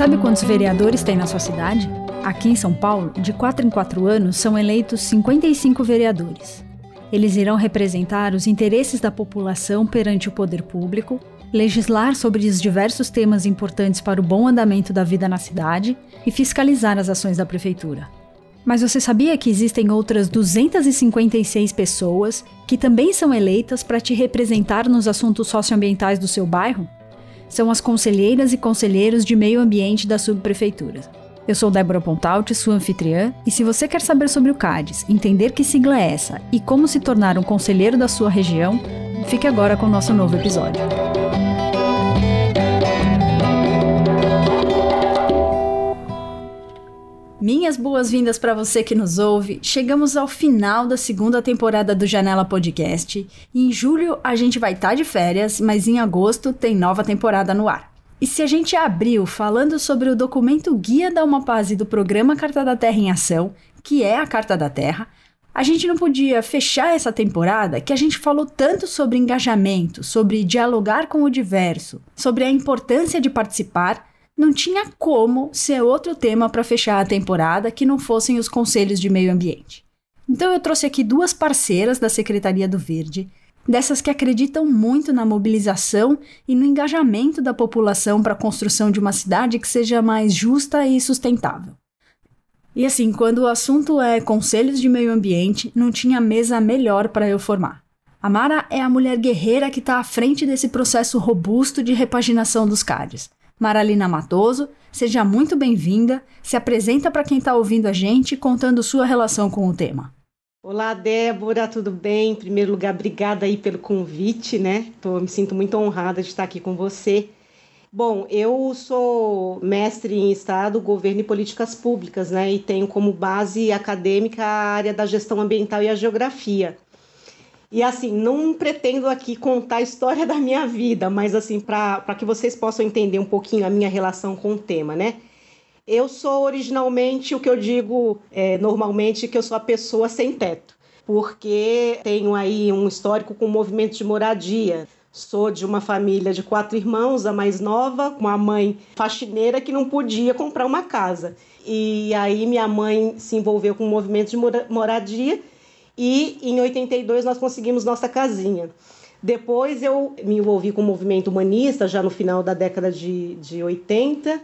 sabe quantos vereadores tem na sua cidade? Aqui em São Paulo, de 4 em 4 anos, são eleitos 55 vereadores. Eles irão representar os interesses da população perante o poder público, legislar sobre os diversos temas importantes para o bom andamento da vida na cidade e fiscalizar as ações da prefeitura. Mas você sabia que existem outras 256 pessoas que também são eleitas para te representar nos assuntos socioambientais do seu bairro? São as conselheiras e conselheiros de meio ambiente da subprefeitura. Eu sou Débora Pontalte, sua anfitriã, e se você quer saber sobre o CADES, entender que sigla é essa e como se tornar um conselheiro da sua região, fique agora com o nosso novo episódio. Minhas boas-vindas para você que nos ouve. Chegamos ao final da segunda temporada do Janela Podcast. Em julho a gente vai estar tá de férias, mas em agosto tem nova temporada no ar. E se a gente abriu falando sobre o documento Guia da Uma Paz e do programa Carta da Terra em Ação, que é a Carta da Terra, a gente não podia fechar essa temporada que a gente falou tanto sobre engajamento, sobre dialogar com o diverso, sobre a importância de participar não tinha como ser outro tema para fechar a temporada que não fossem os conselhos de meio ambiente. Então eu trouxe aqui duas parceiras da Secretaria do Verde, dessas que acreditam muito na mobilização e no engajamento da população para a construção de uma cidade que seja mais justa e sustentável. E assim, quando o assunto é conselhos de meio ambiente, não tinha mesa melhor para eu formar. A Mara é a mulher guerreira que está à frente desse processo robusto de repaginação dos CADs. Maralina Matoso, seja muito bem-vinda. Se apresenta para quem está ouvindo a gente, contando sua relação com o tema. Olá, Débora, tudo bem? Em primeiro lugar, obrigada aí pelo convite, né? Tô, me sinto muito honrada de estar aqui com você. Bom, eu sou mestre em Estado, Governo e Políticas Públicas, né? E tenho como base acadêmica a área da gestão ambiental e a geografia. E assim, não pretendo aqui contar a história da minha vida, mas assim, para que vocês possam entender um pouquinho a minha relação com o tema, né? Eu sou originalmente o que eu digo é, normalmente que eu sou a pessoa sem teto, porque tenho aí um histórico com movimento de moradia. Sou de uma família de quatro irmãos, a mais nova, com uma mãe faxineira que não podia comprar uma casa. E aí minha mãe se envolveu com o movimento de moradia e em 82 nós conseguimos nossa casinha. Depois eu me envolvi com o movimento humanista, já no final da década de, de 80,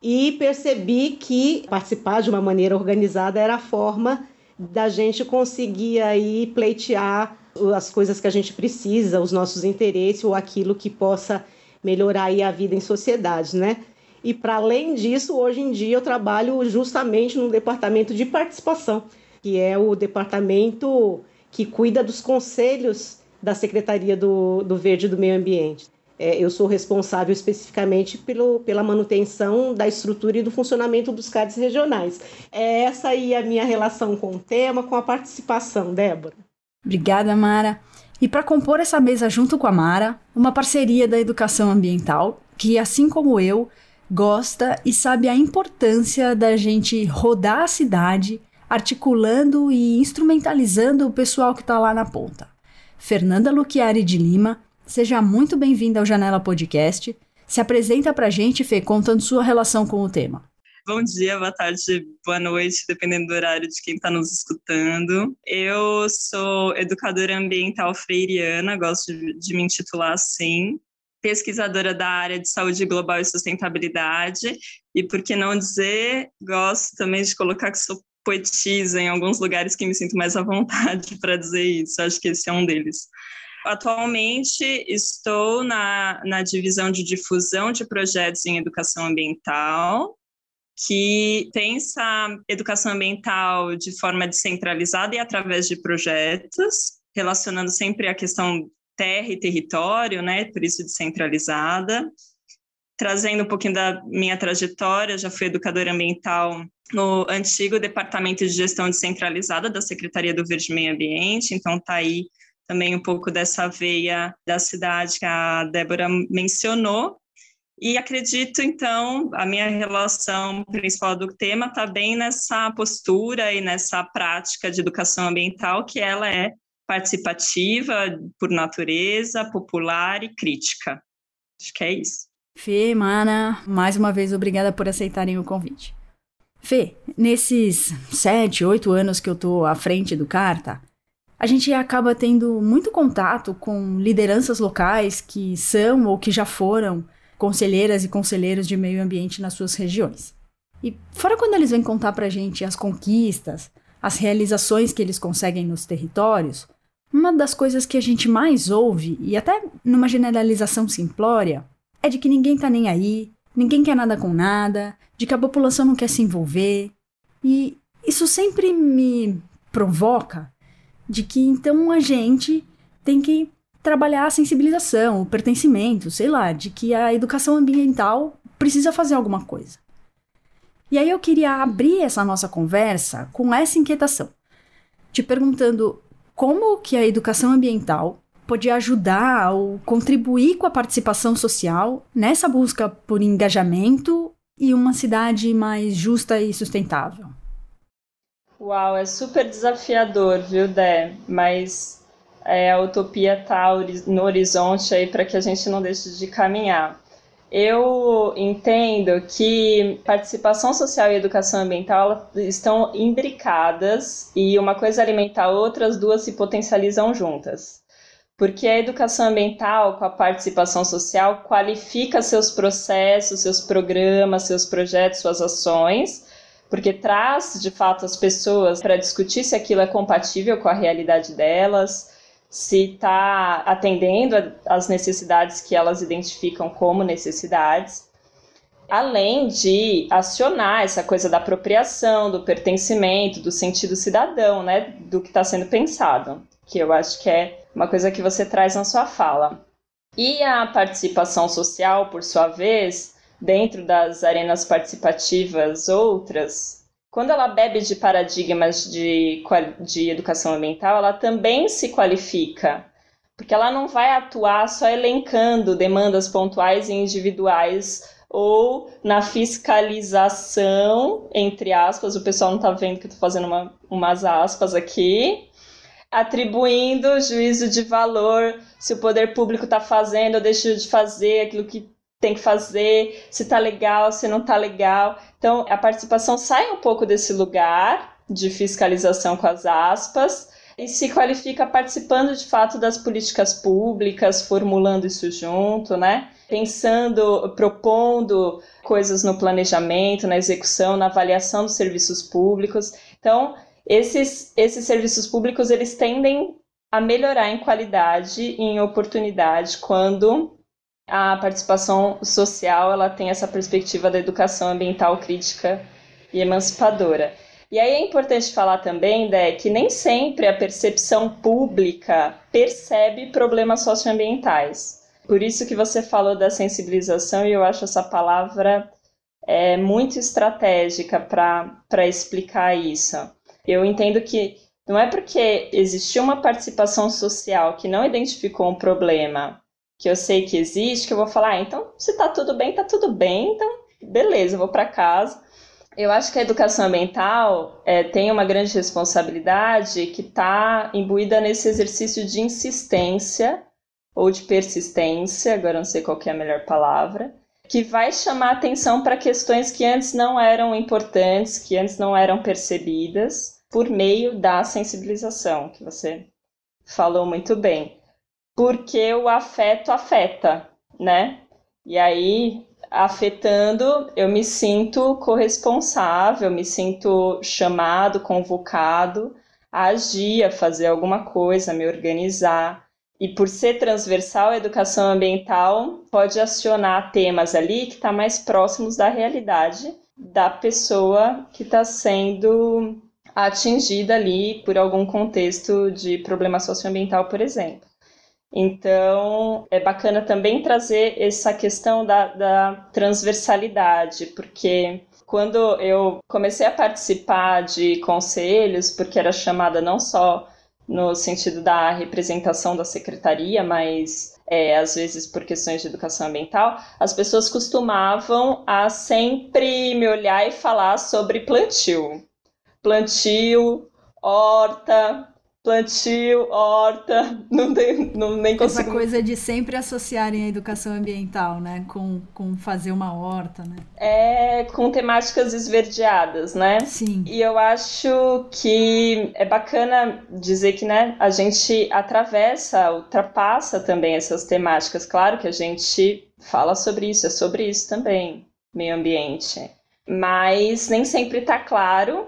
e percebi que participar de uma maneira organizada era a forma da gente conseguir aí pleitear as coisas que a gente precisa, os nossos interesses ou aquilo que possa melhorar aí a vida em sociedade, né? E para além disso, hoje em dia eu trabalho justamente no departamento de participação, que é o departamento que cuida dos conselhos da Secretaria do, do Verde do Meio Ambiente. É, eu sou responsável especificamente pelo, pela manutenção da estrutura e do funcionamento dos CADs regionais. É essa aí a minha relação com o tema, com a participação, Débora. Obrigada, Mara. E para compor essa mesa junto com a Mara, uma parceria da educação ambiental, que, assim como eu, gosta e sabe a importância da gente rodar a cidade articulando e instrumentalizando o pessoal que está lá na ponta. Fernanda Luchiari de Lima, seja muito bem-vinda ao Janela Podcast. Se apresenta para a gente, Fê, contando sua relação com o tema. Bom dia, boa tarde, boa noite, dependendo do horário de quem está nos escutando. Eu sou educadora ambiental freiriana, gosto de, me intitular assim pesquisadora da área de saúde global e sustentabilidade, e por que não dizer, gosto também de colocar que sou poetisa em alguns lugares que me sinto mais à vontade para dizer isso. Acho que esse é um deles. Atualmente estou na, na divisão de difusão de projetos em educação ambiental, que pensa educação ambiental de forma descentralizada e através de projetos, relacionando sempre a questão terra e território, né? Por isso descentralizada. Trazendo um pouquinho da minha trajetória, já fui educadora ambiental no antigo Departamento de Gestão Descentralizada da Secretaria do Verde e Meio Ambiente, então está aí também um pouco dessa veia da cidade que a Débora mencionou. E acredito, então, a minha relação principal do tema está bem nessa postura e nessa prática de educação ambiental, que ela é participativa por natureza, popular e crítica. Acho que é isso. Fê, Mana, mais uma vez obrigada por aceitarem o convite. Fê, nesses sete, oito anos que eu tô à frente do Carta, a gente acaba tendo muito contato com lideranças locais que são ou que já foram conselheiras e conselheiros de meio ambiente nas suas regiões. E fora quando eles vêm contar pra gente as conquistas, as realizações que eles conseguem nos territórios, uma das coisas que a gente mais ouve, e até numa generalização simplória, é de que ninguém tá nem aí, ninguém quer nada com nada, de que a população não quer se envolver. E isso sempre me provoca de que então a gente tem que trabalhar a sensibilização, o pertencimento, sei lá, de que a educação ambiental precisa fazer alguma coisa. E aí eu queria abrir essa nossa conversa com essa inquietação, te perguntando como que a educação ambiental pode ajudar ou contribuir com a participação social nessa busca por engajamento e uma cidade mais justa e sustentável. Uau, é super desafiador, viu, Dé? Mas é, a utopia está no horizonte aí para que a gente não deixe de caminhar. Eu entendo que participação social e educação ambiental estão imbricadas e uma coisa alimenta a outra, as duas se potencializam juntas. Porque a educação ambiental, com a participação social, qualifica seus processos, seus programas, seus projetos, suas ações, porque traz de fato as pessoas para discutir se aquilo é compatível com a realidade delas, se está atendendo às necessidades que elas identificam como necessidades, além de acionar essa coisa da apropriação, do pertencimento, do sentido cidadão, né, do que está sendo pensado, que eu acho que é uma coisa que você traz na sua fala. E a participação social, por sua vez, dentro das arenas participativas outras, quando ela bebe de paradigmas de, de educação ambiental, ela também se qualifica, porque ela não vai atuar só elencando demandas pontuais e individuais ou na fiscalização, entre aspas, o pessoal não está vendo que eu estou fazendo uma, umas aspas aqui, atribuindo juízo de valor se o poder público está fazendo ou deixando de fazer aquilo que tem que fazer, se tá legal, se não tá legal. Então, a participação sai um pouco desse lugar de fiscalização com as aspas e se qualifica participando de fato das políticas públicas, formulando isso junto, né? Pensando, propondo coisas no planejamento, na execução, na avaliação dos serviços públicos. Então, esses, esses serviços públicos eles tendem a melhorar em qualidade e em oportunidade quando a participação social ela tem essa perspectiva da educação ambiental crítica e emancipadora. E aí é importante falar também, Dé, que nem sempre a percepção pública percebe problemas socioambientais. Por isso que você falou da sensibilização e eu acho essa palavra é, muito estratégica para explicar isso. Eu entendo que não é porque existiu uma participação social que não identificou um problema que eu sei que existe, que eu vou falar, ah, então se tá tudo bem, tá tudo bem, então beleza, eu vou para casa. Eu acho que a educação ambiental é, tem uma grande responsabilidade que está imbuída nesse exercício de insistência ou de persistência, agora não sei qual é a melhor palavra, que vai chamar atenção para questões que antes não eram importantes, que antes não eram percebidas, por meio da sensibilização, que você falou muito bem porque o afeto afeta, né? E aí, afetando, eu me sinto corresponsável, me sinto chamado, convocado a agir, a fazer alguma coisa, a me organizar. E por ser transversal, a educação ambiental pode acionar temas ali que estão tá mais próximos da realidade da pessoa que está sendo atingida ali por algum contexto de problema socioambiental, por exemplo. Então, é bacana também trazer essa questão da, da transversalidade, porque quando eu comecei a participar de conselhos, porque era chamada não só no sentido da representação da secretaria, mas é, às vezes por questões de educação ambiental, as pessoas costumavam a sempre me olhar e falar sobre plantio. Plantio, horta, plantio, horta, não, tem, não nem consigo. Essa coisa de sempre associarem a educação ambiental, né, com, com fazer uma horta, né? É, com temáticas esverdeadas, né? Sim. E eu acho que é bacana dizer que, né, a gente atravessa, ultrapassa também essas temáticas. Claro que a gente fala sobre isso, é sobre isso também, meio ambiente. Mas nem sempre está claro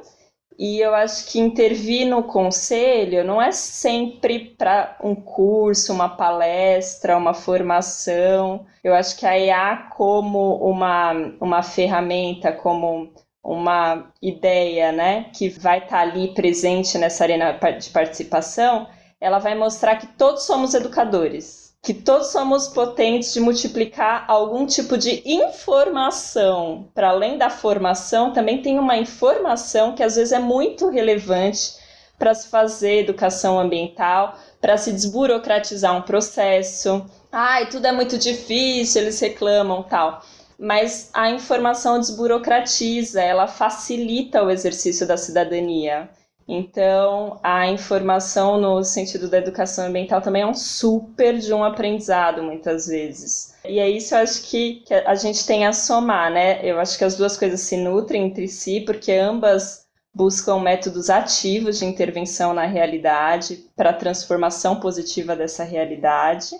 e eu acho que intervir no conselho não é sempre para um curso, uma palestra, uma formação. Eu acho que a EA, como uma, uma ferramenta, como uma ideia né, que vai estar tá ali presente nessa arena de participação, ela vai mostrar que todos somos educadores que todos somos potentes de multiplicar algum tipo de informação. Para além da formação, também tem uma informação que às vezes é muito relevante para se fazer educação ambiental, para se desburocratizar um processo. Ai, tudo é muito difícil, eles reclamam, tal. Mas a informação desburocratiza, ela facilita o exercício da cidadania. Então, a informação no sentido da educação ambiental também é um super de um aprendizado, muitas vezes. E é isso eu acho que, que a gente tem a somar, né? Eu acho que as duas coisas se nutrem entre si, porque ambas buscam métodos ativos de intervenção na realidade para a transformação positiva dessa realidade.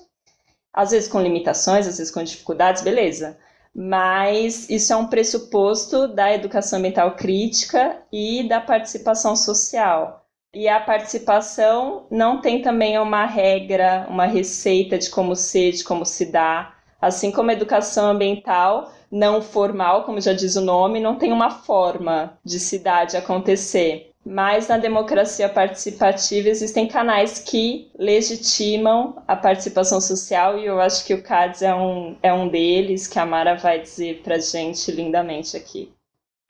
Às vezes com limitações, às vezes com dificuldades, beleza mas isso é um pressuposto da educação ambiental crítica e da participação social. E a participação não tem também uma regra, uma receita de como ser, de como se dá. Assim como a educação ambiental não formal, como já diz o nome, não tem uma forma de se dar, de acontecer. Mas na democracia participativa existem canais que legitimam a participação social e eu acho que o CADS é um, é um deles, que a Mara vai dizer pra gente lindamente aqui.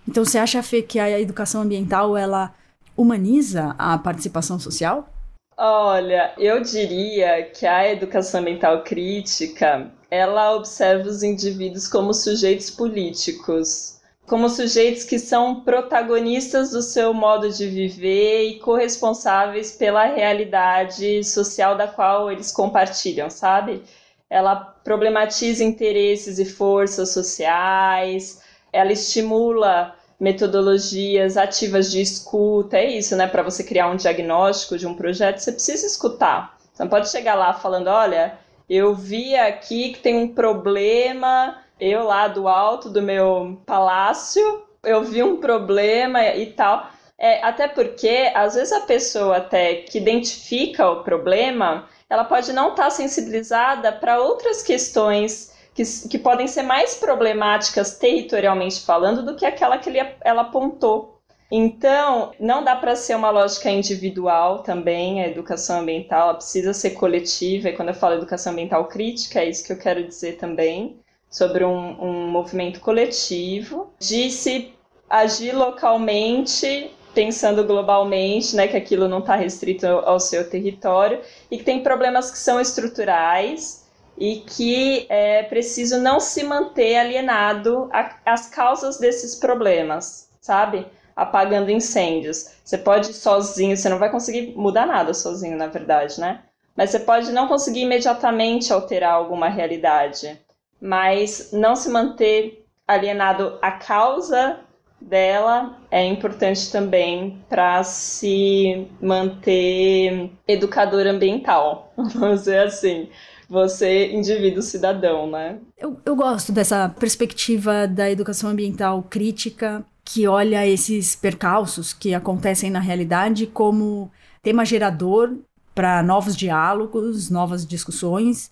Então você acha, Fê, que a educação ambiental ela humaniza a participação social? Olha, eu diria que a educação ambiental crítica ela observa os indivíduos como sujeitos políticos como sujeitos que são protagonistas do seu modo de viver e corresponsáveis pela realidade social da qual eles compartilham, sabe? Ela problematiza interesses e forças sociais, ela estimula metodologias ativas de escuta, é isso, né? Para você criar um diagnóstico de um projeto, você precisa escutar. Você não pode chegar lá falando, olha, eu vi aqui que tem um problema eu lá do alto do meu palácio, eu vi um problema e tal. É, até porque, às vezes, a pessoa até que identifica o problema, ela pode não estar tá sensibilizada para outras questões que, que podem ser mais problemáticas territorialmente falando do que aquela que ele, ela apontou. Então, não dá para ser uma lógica individual também, a educação ambiental, ela precisa ser coletiva, e quando eu falo educação ambiental crítica, é isso que eu quero dizer também sobre um, um movimento coletivo, de se agir localmente pensando globalmente, né, que aquilo não está restrito ao seu território e que tem problemas que são estruturais e que é preciso não se manter alienado às causas desses problemas, sabe? Apagando incêndios. Você pode sozinho, você não vai conseguir mudar nada sozinho, na verdade, né? Mas você pode não conseguir imediatamente alterar alguma realidade mas não se manter alienado à causa dela é importante também para se manter educador ambiental, vamos dizer assim. Você, indivíduo cidadão, né? Eu, eu gosto dessa perspectiva da educação ambiental crítica, que olha esses percalços que acontecem na realidade como tema gerador para novos diálogos, novas discussões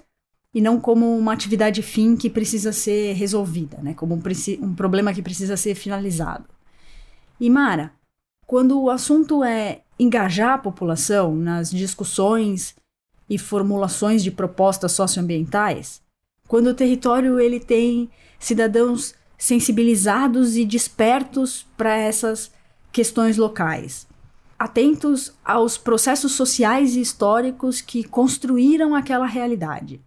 e não como uma atividade fim que precisa ser resolvida, né? como um, um problema que precisa ser finalizado. E Mara, quando o assunto é engajar a população nas discussões e formulações de propostas socioambientais, quando o território ele tem cidadãos sensibilizados e despertos para essas questões locais, atentos aos processos sociais e históricos que construíram aquela realidade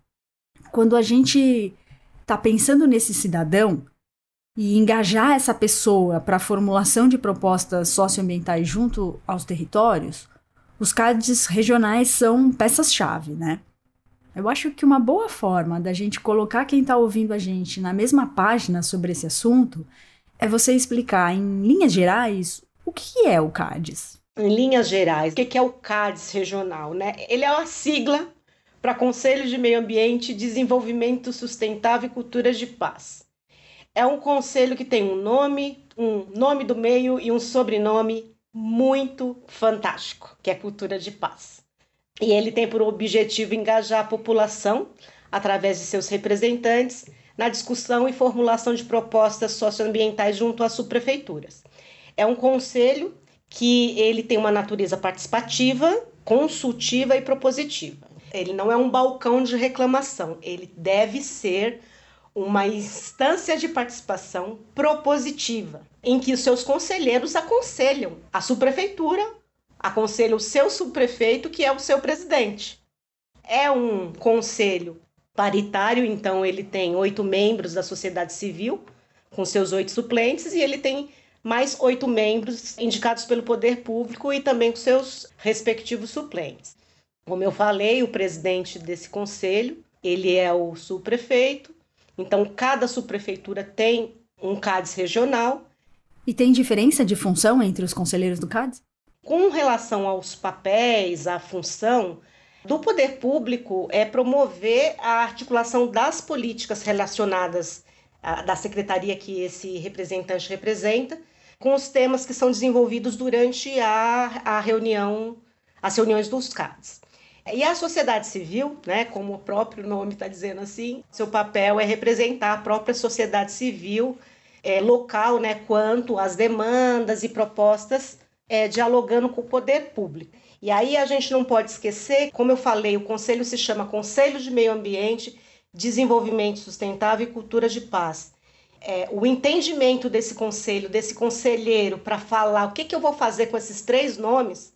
quando a gente está pensando nesse cidadão e engajar essa pessoa para a formulação de propostas socioambientais junto aos territórios, Os CADs regionais são peças-chave, né? Eu acho que uma boa forma da gente colocar quem está ouvindo a gente na mesma página sobre esse assunto é você explicar, em linhas gerais, o que é o CADES. Em linhas gerais, o que é o CADES regional? Né? Ele é uma sigla para Conselho de Meio Ambiente, Desenvolvimento Sustentável e Culturas de Paz. É um conselho que tem um nome, um nome do meio e um sobrenome muito fantástico, que é Cultura de Paz. E ele tem por objetivo engajar a população, através de seus representantes, na discussão e formulação de propostas socioambientais junto às subprefeituras. É um conselho que ele tem uma natureza participativa, consultiva e propositiva. Ele não é um balcão de reclamação, ele deve ser uma instância de participação propositiva, em que os seus conselheiros aconselham a subprefeitura, aconselha o seu subprefeito, que é o seu presidente. É um conselho paritário, então ele tem oito membros da sociedade civil, com seus oito suplentes, e ele tem mais oito membros indicados pelo poder público e também com seus respectivos suplentes. Como eu falei, o presidente desse conselho, ele é o subprefeito, então cada subprefeitura tem um CADES regional. E tem diferença de função entre os conselheiros do CADES? Com relação aos papéis, à função, do poder público é promover a articulação das políticas relacionadas à, da secretaria que esse representante representa com os temas que são desenvolvidos durante a, a reunião, as reuniões dos CADs. E a sociedade civil, né, como o próprio nome está dizendo assim, seu papel é representar a própria sociedade civil é, local, né, quanto às demandas e propostas, é, dialogando com o poder público. E aí a gente não pode esquecer, como eu falei, o conselho se chama Conselho de Meio Ambiente, Desenvolvimento Sustentável e Cultura de Paz. É, o entendimento desse conselho, desse conselheiro, para falar o que, que eu vou fazer com esses três nomes.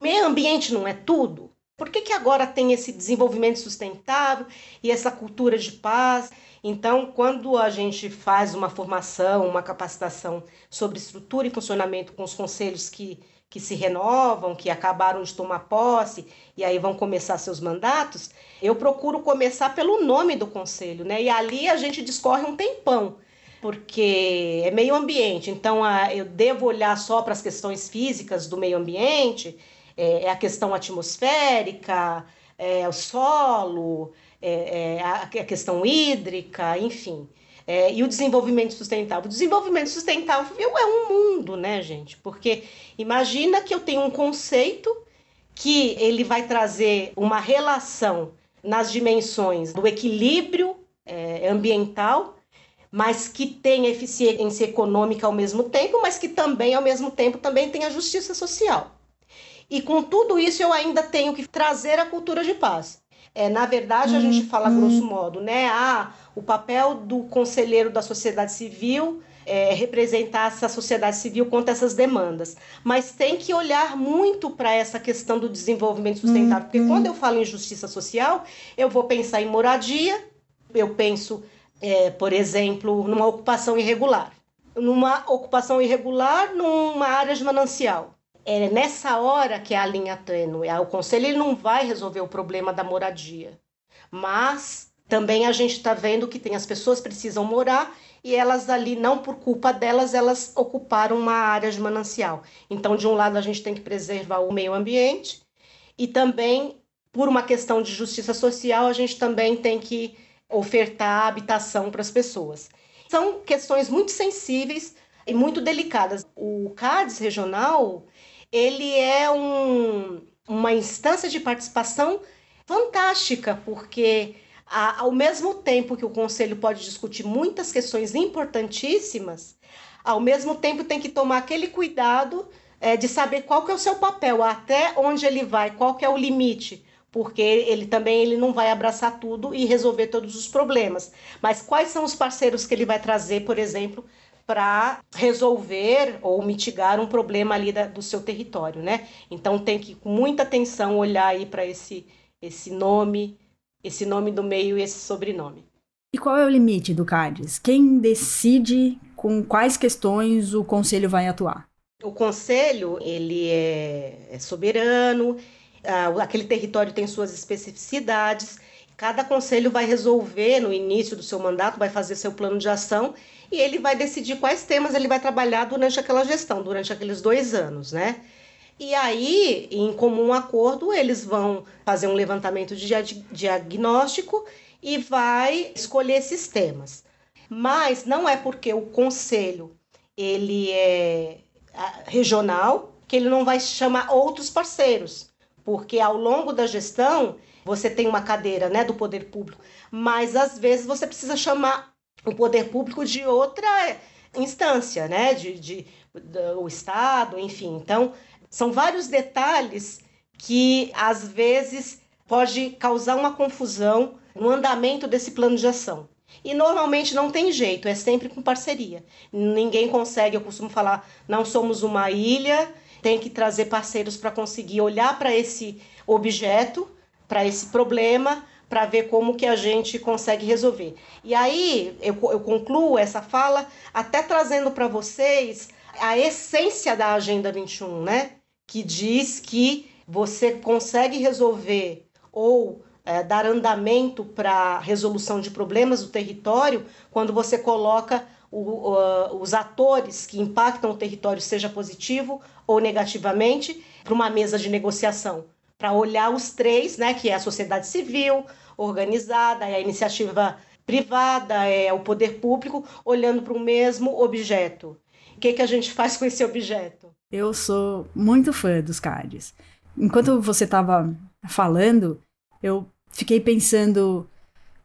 Meio ambiente não é tudo? Por que, que agora tem esse desenvolvimento sustentável e essa cultura de paz? Então, quando a gente faz uma formação, uma capacitação sobre estrutura e funcionamento com os conselhos que que se renovam, que acabaram de tomar posse e aí vão começar seus mandatos, eu procuro começar pelo nome do conselho, né? E ali a gente discorre um tempão, porque é meio ambiente, então eu devo olhar só para as questões físicas do meio ambiente, é, é a questão atmosférica, é o solo, é, é a, questão hídrica, enfim. É, e o desenvolvimento sustentável. O desenvolvimento sustentável é um mundo, né, gente? Porque imagina que eu tenho um conceito que ele vai trazer uma relação nas dimensões do equilíbrio é, ambiental, mas que tem eficiência econômica ao mesmo tempo, mas que também, ao mesmo tempo, também tem a justiça social. E com tudo isso eu ainda tenho que trazer a cultura de paz. É, na verdade, a uhum. gente fala grosso modo, né? Ah, o papel do conselheiro da sociedade civil é representar essa sociedade civil contra essas demandas. Mas tem que olhar muito para essa questão do desenvolvimento sustentável, porque quando eu falo em justiça social, eu vou pensar em moradia, eu penso, é, por exemplo, numa ocupação irregular. Numa ocupação irregular numa área de manancial é nessa hora que é a linha tênue. O conselho ele não vai resolver o problema da moradia, mas também a gente está vendo que tem as pessoas precisam morar e elas ali, não por culpa delas, elas ocuparam uma área de manancial. Então, de um lado, a gente tem que preservar o meio ambiente e também, por uma questão de justiça social, a gente também tem que ofertar habitação para as pessoas. São questões muito sensíveis e muito delicadas. O CADES regional ele é um, uma instância de participação fantástica, porque a, ao mesmo tempo que o conselho pode discutir muitas questões importantíssimas, ao mesmo tempo tem que tomar aquele cuidado é, de saber qual que é o seu papel, até onde ele vai, qual que é o limite, porque ele também ele não vai abraçar tudo e resolver todos os problemas. Mas quais são os parceiros que ele vai trazer, por exemplo, para resolver ou mitigar um problema ali da, do seu território, né? Então tem que com muita atenção olhar aí para esse esse nome, esse nome do meio e esse sobrenome. E qual é o limite do CADES? Quem decide com quais questões o conselho vai atuar? O conselho, ele é, é soberano, aquele território tem suas especificidades, cada conselho vai resolver no início do seu mandato, vai fazer seu plano de ação e ele vai decidir quais temas ele vai trabalhar durante aquela gestão, durante aqueles dois anos, né? E aí, em comum acordo, eles vão fazer um levantamento de diagnóstico e vai escolher esses temas. Mas não é porque o conselho ele é regional que ele não vai chamar outros parceiros, porque ao longo da gestão você tem uma cadeira, né, do poder público, mas às vezes você precisa chamar o poder público de outra instância, né, de, de, o estado, enfim. Então são vários detalhes que às vezes pode causar uma confusão no andamento desse plano de ação. E normalmente não tem jeito, é sempre com parceria. Ninguém consegue, eu costumo falar, não somos uma ilha, tem que trazer parceiros para conseguir olhar para esse objeto, para esse problema, para ver como que a gente consegue resolver. E aí eu, eu concluo essa fala até trazendo para vocês a essência da Agenda 21, né? que diz que você consegue resolver ou é, dar andamento para resolução de problemas do território quando você coloca o, os atores que impactam o território, seja positivo ou negativamente, para uma mesa de negociação, para olhar os três, né, que é a sociedade civil organizada, é a iniciativa privada, é o poder público, olhando para o mesmo objeto. O que, que a gente faz com esse objeto? Eu sou muito fã dos cards. Enquanto você estava falando, eu fiquei pensando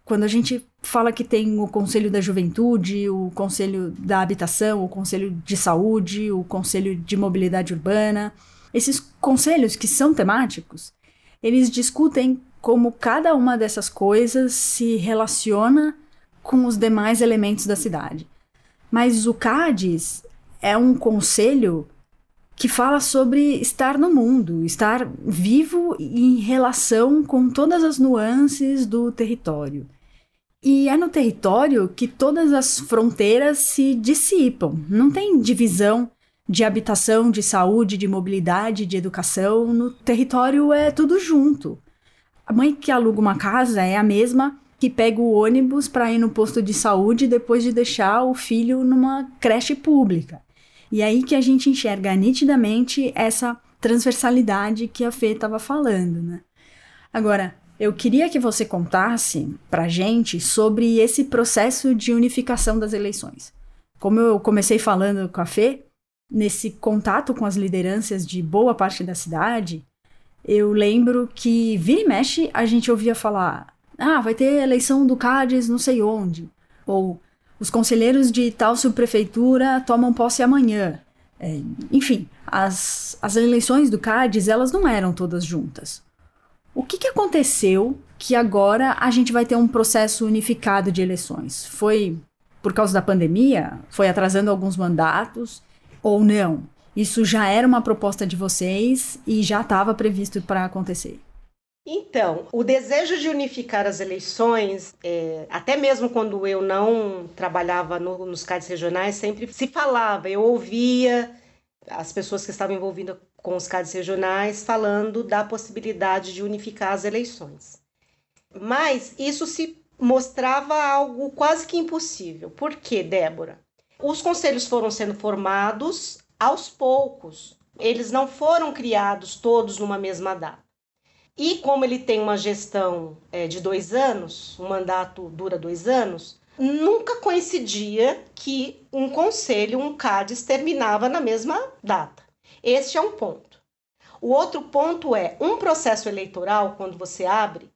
quando a gente fala que tem o Conselho da Juventude, o Conselho da Habitação, o Conselho de Saúde, o Conselho de Mobilidade Urbana, esses conselhos que são temáticos, eles discutem como cada uma dessas coisas se relaciona com os demais elementos da cidade. Mas o CADES é um conselho que fala sobre estar no mundo, estar vivo em relação com todas as nuances do território. E é no território que todas as fronteiras se dissipam. Não tem divisão de habitação, de saúde, de mobilidade, de educação. No território é tudo junto. A mãe que aluga uma casa é a mesma que pega o ônibus para ir no posto de saúde depois de deixar o filho numa creche pública. E aí que a gente enxerga nitidamente essa transversalidade que a Fê estava falando, né? Agora, eu queria que você contasse pra gente sobre esse processo de unificação das eleições. Como eu comecei falando com a Fê, nesse contato com as lideranças de boa parte da cidade, eu lembro que vira e mexe a gente ouvia falar: ah, vai ter eleição do CADES não sei onde. Ou os conselheiros de tal subprefeitura tomam posse amanhã. É, enfim, as, as eleições do CADES, elas não eram todas juntas. O que, que aconteceu que agora a gente vai ter um processo unificado de eleições? Foi por causa da pandemia? Foi atrasando alguns mandatos? Ou não? Isso já era uma proposta de vocês e já estava previsto para acontecer? Então, o desejo de unificar as eleições, é, até mesmo quando eu não trabalhava no, nos CADs regionais, sempre se falava, eu ouvia as pessoas que estavam envolvidas com os CADs regionais falando da possibilidade de unificar as eleições. Mas isso se mostrava algo quase que impossível. Por quê, Débora? Os conselhos foram sendo formados aos poucos. Eles não foram criados todos numa mesma data. E como ele tem uma gestão é, de dois anos, um mandato dura dois anos, nunca coincidia que um conselho, um CADES, terminava na mesma data. Este é um ponto. O outro ponto é um processo eleitoral, quando você abre,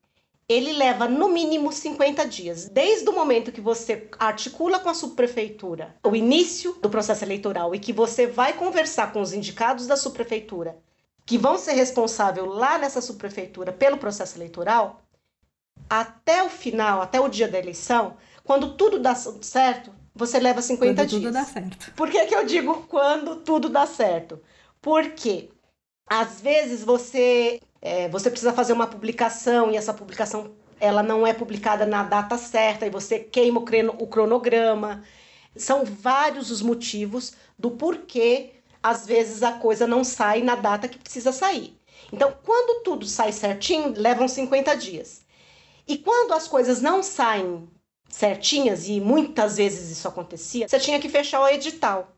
ele leva no mínimo 50 dias, desde o momento que você articula com a subprefeitura o início do processo eleitoral e que você vai conversar com os indicados da subprefeitura que vão ser responsáveis lá nessa subprefeitura pelo processo eleitoral, até o final, até o dia da eleição, quando tudo dá certo, você leva 50 quando dias. Quando tudo dá certo. Por que, que eu digo quando tudo dá certo? Porque às vezes você, é, você precisa fazer uma publicação e essa publicação ela não é publicada na data certa e você queima o cronograma. São vários os motivos do porquê às vezes a coisa não sai na data que precisa sair. Então, quando tudo sai certinho, levam 50 dias. E quando as coisas não saem certinhas, e muitas vezes isso acontecia, você tinha que fechar o edital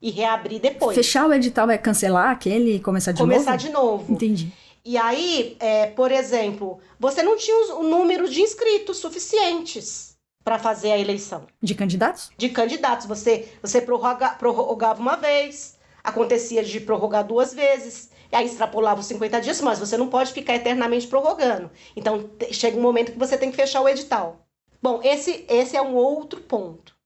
e reabrir depois. Fechar o edital é cancelar aquele e começar de Começar novo? de novo. Entendi. E aí, é, por exemplo, você não tinha o número de inscritos suficientes para fazer a eleição. De candidatos? De candidatos. Você, você prorroga, prorrogava uma vez, acontecia de prorrogar duas vezes, e aí extrapolava os 50 dias, mas você não pode ficar eternamente prorrogando. Então, chega um momento que você tem que fechar o edital. Bom, esse, esse é um outro ponto.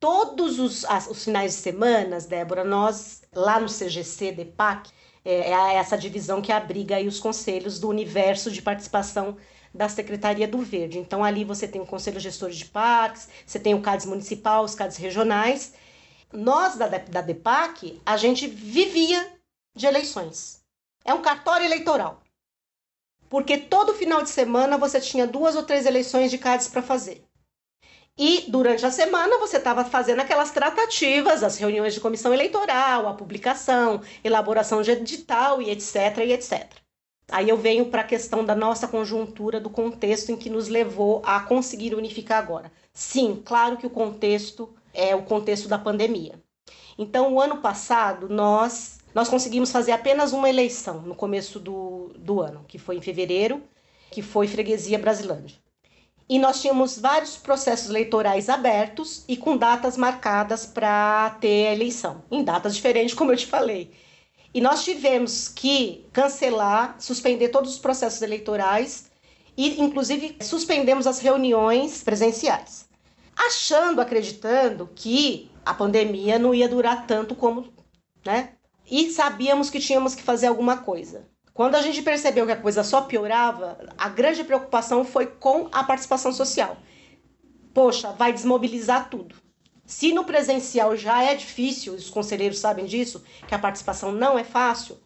Todos os, as, os finais de semana, Débora, nós, lá no CGC, DEPAC, é, é essa divisão que abriga aí os conselhos do universo de participação da Secretaria do Verde. Então, ali você tem o Conselho Gestor de Parques, você tem o CADES Municipal, os CADES Regionais. Nós, da, da DEPAC, a gente vivia de eleições. É um cartório eleitoral. Porque todo final de semana você tinha duas ou três eleições de CADES para fazer. E durante a semana você estava fazendo aquelas tratativas, as reuniões de comissão eleitoral, a publicação, elaboração de edital e etc, e etc. Aí eu venho para a questão da nossa conjuntura, do contexto em que nos levou a conseguir unificar agora. Sim, claro que o contexto é o contexto da pandemia. Então, o ano passado, nós, nós conseguimos fazer apenas uma eleição no começo do, do ano, que foi em fevereiro, que foi Freguesia Brasilândia. E nós tínhamos vários processos eleitorais abertos e com datas marcadas para ter a eleição, em datas diferentes, como eu te falei. E nós tivemos que cancelar, suspender todos os processos eleitorais e, inclusive, suspendemos as reuniões presenciais, achando, acreditando que a pandemia não ia durar tanto como, né? E sabíamos que tínhamos que fazer alguma coisa. Quando a gente percebeu que a coisa só piorava, a grande preocupação foi com a participação social. Poxa, vai desmobilizar tudo. Se no presencial já é difícil, os conselheiros sabem disso, que a participação não é fácil,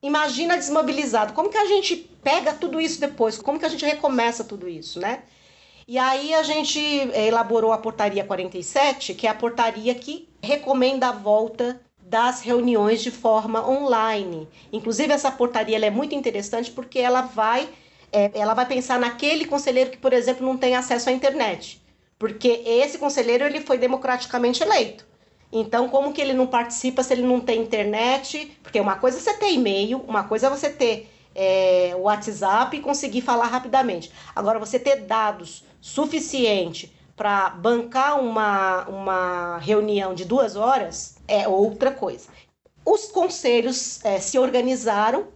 imagina desmobilizado. Como que a gente pega tudo isso depois? Como que a gente recomeça tudo isso, né? E aí a gente eh, elaborou a portaria 47, que é a portaria que recomenda a volta das reuniões de forma online. Inclusive essa portaria é muito interessante porque ela vai é, ela vai pensar naquele conselheiro que, por exemplo, não tem acesso à internet, porque esse conselheiro ele foi democraticamente eleito. Então, como que ele não participa se ele não tem internet? Porque uma coisa é você ter e-mail, uma coisa é você ter é, WhatsApp e conseguir falar rapidamente. Agora, você ter dados suficiente para bancar uma, uma reunião de duas horas é outra coisa. Os conselhos é, se organizaram,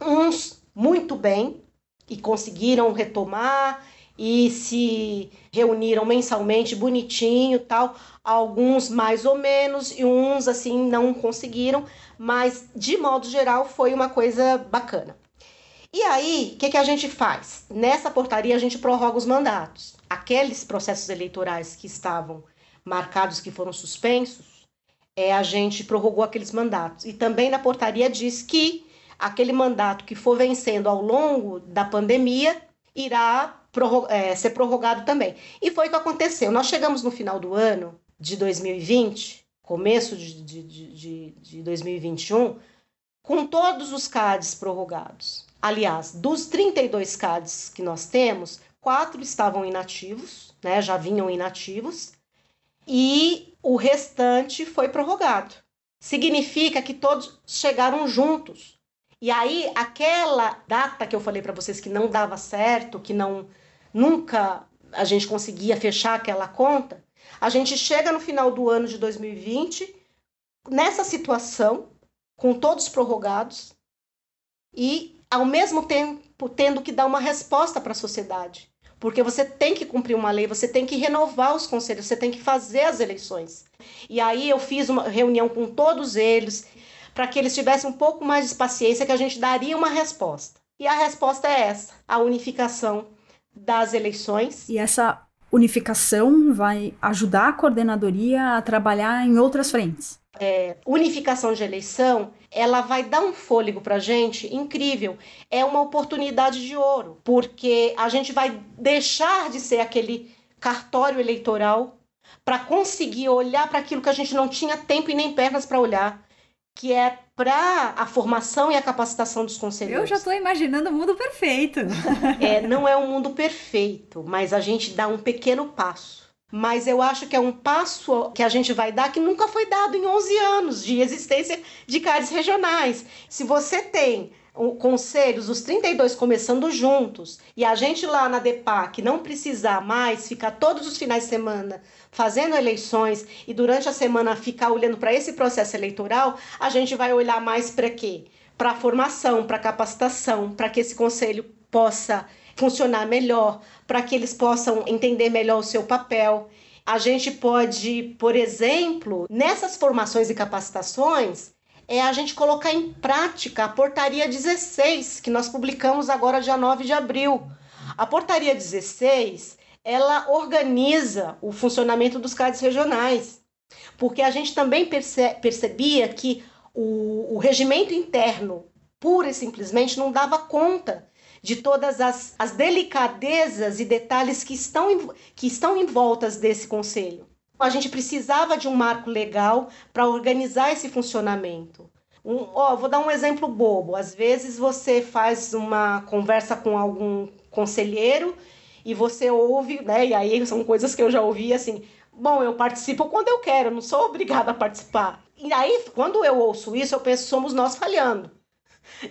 uns muito bem, e conseguiram retomar e se reuniram mensalmente bonitinho tal. Alguns mais ou menos e uns assim não conseguiram mas de modo geral foi uma coisa bacana. E aí o que, que a gente faz? Nessa portaria a gente prorroga os mandatos. Aqueles processos eleitorais que estavam marcados que foram suspensos é, a gente prorrogou aqueles mandatos. E também na portaria diz que aquele mandato que for vencendo ao longo da pandemia irá é, ser prorrogado também. E foi o que aconteceu. Nós chegamos no final do ano de 2020, começo de, de, de, de 2021, com todos os CADs prorrogados. Aliás, dos 32 CADs que nós temos, quatro estavam inativos, né, já vinham inativos, e o restante foi prorrogado. Significa que todos chegaram juntos. E aí, aquela data que eu falei para vocês que não dava certo, que não nunca a gente conseguia fechar aquela conta, a gente chega no final do ano de 2020 nessa situação, com todos prorrogados e ao mesmo tempo tendo que dar uma resposta para a sociedade. Porque você tem que cumprir uma lei, você tem que renovar os conselhos, você tem que fazer as eleições. E aí eu fiz uma reunião com todos eles para que eles tivessem um pouco mais de paciência que a gente daria uma resposta. E a resposta é essa: a unificação das eleições. E essa unificação vai ajudar a coordenadoria a trabalhar em outras frentes. É, unificação de eleição ela vai dar um fôlego para a gente incrível. É uma oportunidade de ouro, porque a gente vai deixar de ser aquele cartório eleitoral para conseguir olhar para aquilo que a gente não tinha tempo e nem pernas para olhar, que é para a formação e a capacitação dos conselheiros. Eu já estou imaginando o mundo perfeito. é, não é um mundo perfeito, mas a gente dá um pequeno passo. Mas eu acho que é um passo que a gente vai dar que nunca foi dado em 11 anos de existência de CARES regionais. Se você tem conselhos, os 32 começando juntos, e a gente lá na DEPAC não precisar mais ficar todos os finais de semana fazendo eleições e durante a semana ficar olhando para esse processo eleitoral, a gente vai olhar mais para quê? Para formação, para capacitação, para que esse conselho possa funcionar melhor, para que eles possam entender melhor o seu papel. A gente pode, por exemplo, nessas formações e capacitações, é a gente colocar em prática a portaria 16, que nós publicamos agora dia 9 de abril. A portaria 16, ela organiza o funcionamento dos CADs regionais, porque a gente também perce percebia que o, o regimento interno, pura e simplesmente, não dava conta de todas as, as delicadezas e detalhes que estão, em, que estão em voltas desse conselho. A gente precisava de um marco legal para organizar esse funcionamento. Um, vou dar um exemplo bobo. Às vezes você faz uma conversa com algum conselheiro e você ouve, né? E aí são coisas que eu já ouvi assim. Bom, eu participo quando eu quero, não sou obrigada a participar. E aí, quando eu ouço isso, eu penso, somos nós falhando.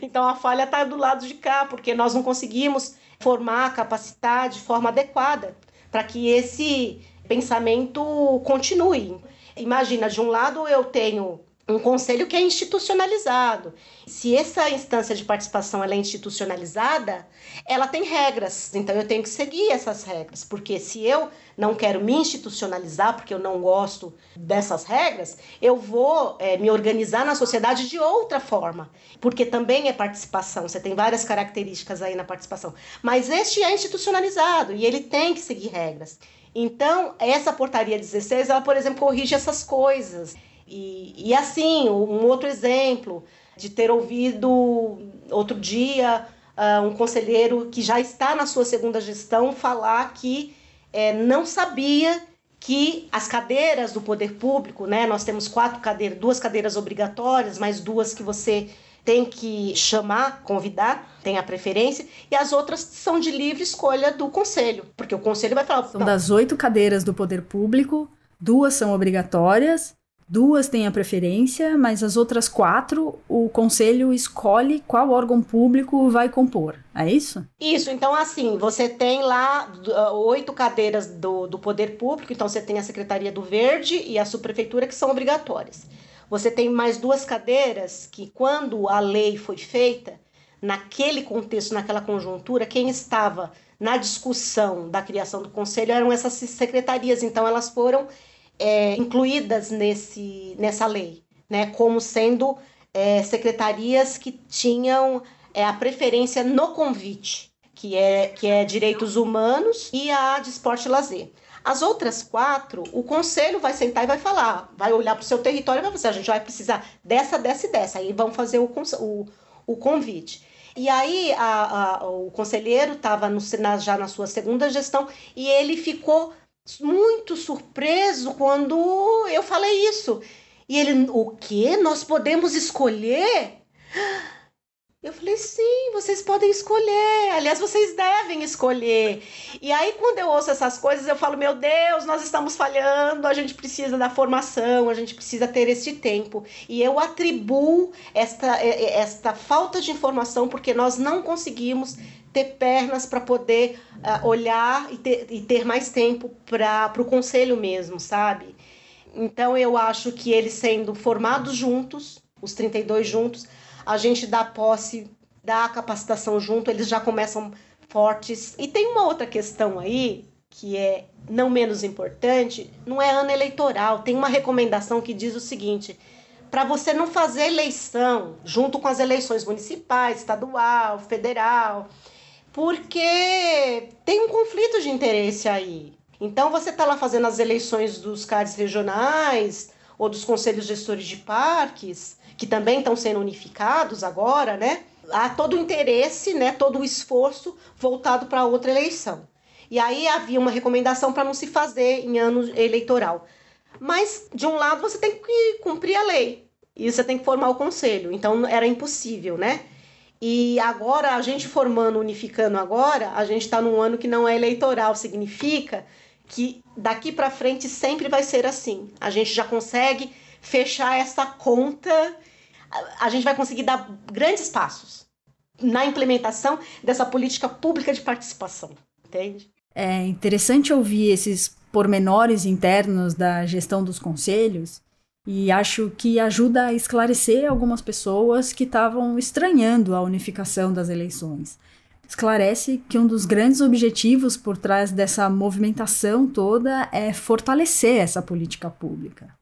Então a falha está do lado de cá, porque nós não conseguimos formar, capacitar de forma adequada para que esse pensamento continue. Imagina, de um lado eu tenho um conselho que é institucionalizado. Se essa instância de participação é institucionalizada, ela tem regras. Então eu tenho que seguir essas regras, porque se eu não quero me institucionalizar, porque eu não gosto dessas regras, eu vou é, me organizar na sociedade de outra forma, porque também é participação. Você tem várias características aí na participação, mas este é institucionalizado e ele tem que seguir regras. Então, essa portaria 16, ela, por exemplo, corrige essas coisas. E, e assim, um outro exemplo de ter ouvido outro dia uh, um conselheiro que já está na sua segunda gestão falar que é, não sabia que as cadeiras do poder público, né, nós temos quatro cadeiras, duas cadeiras obrigatórias, mais duas que você tem que chamar, convidar, tem a preferência, e as outras são de livre escolha do conselho, porque o conselho vai falar. São das oito cadeiras do poder público, duas são obrigatórias Duas têm a preferência, mas as outras quatro, o conselho escolhe qual órgão público vai compor. É isso? Isso. Então, assim, você tem lá uh, oito cadeiras do, do poder público. Então, você tem a Secretaria do Verde e a Subprefeitura, que são obrigatórias. Você tem mais duas cadeiras que, quando a lei foi feita, naquele contexto, naquela conjuntura, quem estava na discussão da criação do conselho eram essas secretarias. Então, elas foram é, incluídas nesse, nessa lei, né, como sendo é, secretarias que tinham é, a preferência no convite, que é, que é direitos humanos e a de esporte e lazer. As outras quatro, o conselho vai sentar e vai falar, vai olhar para o seu território e vai fazer, a gente vai precisar dessa, dessa e dessa, aí vão fazer o, o, o convite. E aí a, a, o conselheiro estava já na sua segunda gestão e ele ficou muito surpreso quando eu falei isso. E ele, o que? Nós podemos escolher? Eu falei, sim, vocês podem escolher. Aliás, vocês devem escolher. E aí, quando eu ouço essas coisas, eu falo, meu Deus, nós estamos falhando, a gente precisa da formação, a gente precisa ter este tempo. E eu atribuo esta, esta falta de informação porque nós não conseguimos ter pernas para poder uh, olhar e ter, e ter mais tempo para o conselho mesmo, sabe? Então eu acho que eles sendo formados juntos, os 32 juntos, a gente dá posse, dá capacitação junto, eles já começam fortes. E tem uma outra questão aí que é não menos importante, não é ano eleitoral. Tem uma recomendação que diz o seguinte: para você não fazer eleição junto com as eleições municipais, estadual, federal, porque tem um conflito de interesse aí. Então você está lá fazendo as eleições dos CADs regionais ou dos conselhos gestores de parques, que também estão sendo unificados agora, né? Há todo o interesse, né, todo o esforço voltado para outra eleição. E aí havia uma recomendação para não se fazer em ano eleitoral. Mas, de um lado, você tem que cumprir a lei. e você tem que formar o conselho. Então era impossível, né? E agora, a gente formando, unificando agora, a gente está num ano que não é eleitoral, significa que daqui para frente sempre vai ser assim. A gente já consegue fechar essa conta, a gente vai conseguir dar grandes passos na implementação dessa política pública de participação, entende? É interessante ouvir esses pormenores internos da gestão dos conselhos e acho que ajuda a esclarecer algumas pessoas que estavam estranhando a unificação das eleições. Esclarece que um dos grandes objetivos por trás dessa movimentação toda é fortalecer essa política pública.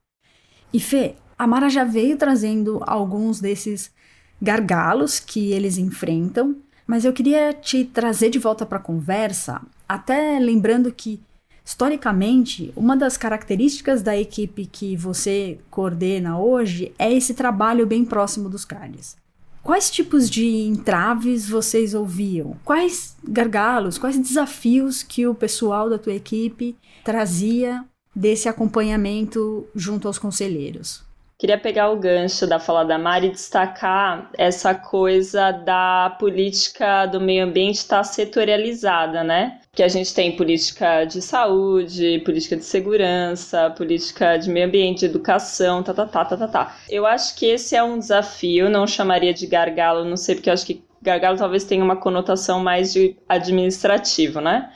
E Fê, a Mara já veio trazendo alguns desses gargalos que eles enfrentam, mas eu queria te trazer de volta para a conversa, até lembrando que Historicamente, uma das características da equipe que você coordena hoje é esse trabalho bem próximo dos CARDs. Quais tipos de entraves vocês ouviam? Quais gargalos, quais desafios que o pessoal da tua equipe trazia desse acompanhamento junto aos conselheiros? Queria pegar o gancho da fala da Mari e destacar essa coisa da política do meio ambiente estar tá setorializada, né? Que a gente tem política de saúde, política de segurança, política de meio ambiente, de educação, tá, tá, tá, tá, tá, tá. Eu acho que esse é um desafio, não chamaria de gargalo, não sei, porque eu acho que gargalo talvez tenha uma conotação mais de administrativo, né?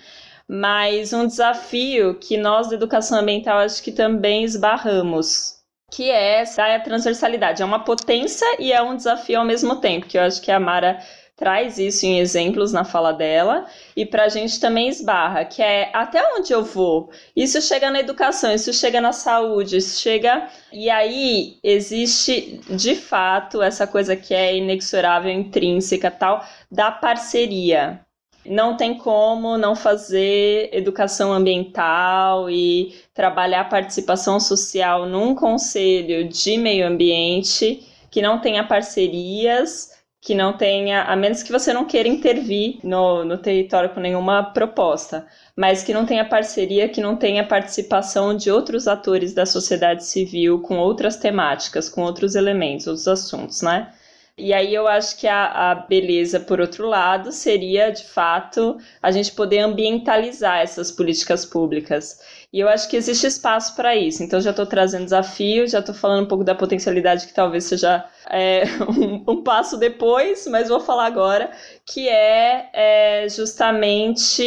Mas um desafio que nós da educação ambiental acho que também esbarramos, que é essa transversalidade. É uma potência e é um desafio ao mesmo tempo, que eu acho que a Mara traz isso em exemplos na fala dela e para a gente também esbarra, que é até onde eu vou. Isso chega na educação, isso chega na saúde, isso chega. E aí existe de fato essa coisa que é inexorável, intrínseca tal, da parceria não tem como não fazer educação ambiental e trabalhar participação social num conselho de meio ambiente que não tenha parcerias, que não tenha, a menos que você não queira intervir no, no território com nenhuma proposta, mas que não tenha parceria, que não tenha participação de outros atores da sociedade civil com outras temáticas, com outros elementos, outros assuntos, né? E aí eu acho que a, a, beleza, por outro lado, seria, de fato, a gente poder ambientalizar essas políticas públicas. E eu acho que existe espaço para isso. Então, já estou trazendo desafio, já estou falando um pouco da potencialidade que talvez seja é, um, um, passo depois, mas vou falar agora, que é, é justamente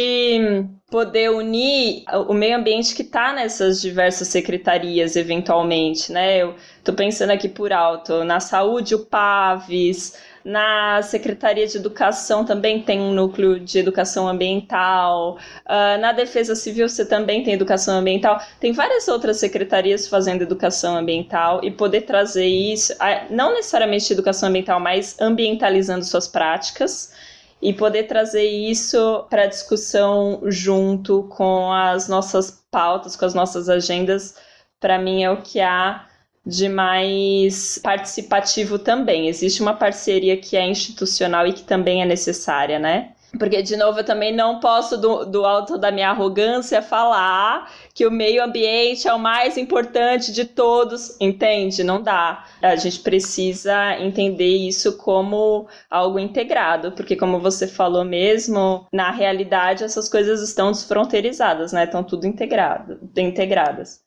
poder unir o meio ambiente que está nessas diversas secretarias, eventualmente, né? Eu estou pensando aqui por alto, na saúde, o PAVES, na Secretaria de Educação também tem um núcleo de educação ambiental. Uh, na Defesa Civil você também tem educação ambiental. Tem várias outras secretarias fazendo educação ambiental e poder trazer isso, não necessariamente educação ambiental, mas ambientalizando suas práticas e poder trazer isso para discussão junto com as nossas pautas, com as nossas agendas, para mim é o que há de mais participativo também. Existe uma parceria que é institucional e que também é necessária, né? Porque, de novo, eu também não posso, do, do alto da minha arrogância, falar que o meio ambiente é o mais importante de todos, entende? Não dá. A gente precisa entender isso como algo integrado, porque, como você falou mesmo, na realidade essas coisas estão desfronteirizadas, né? Estão tudo integrado, integradas.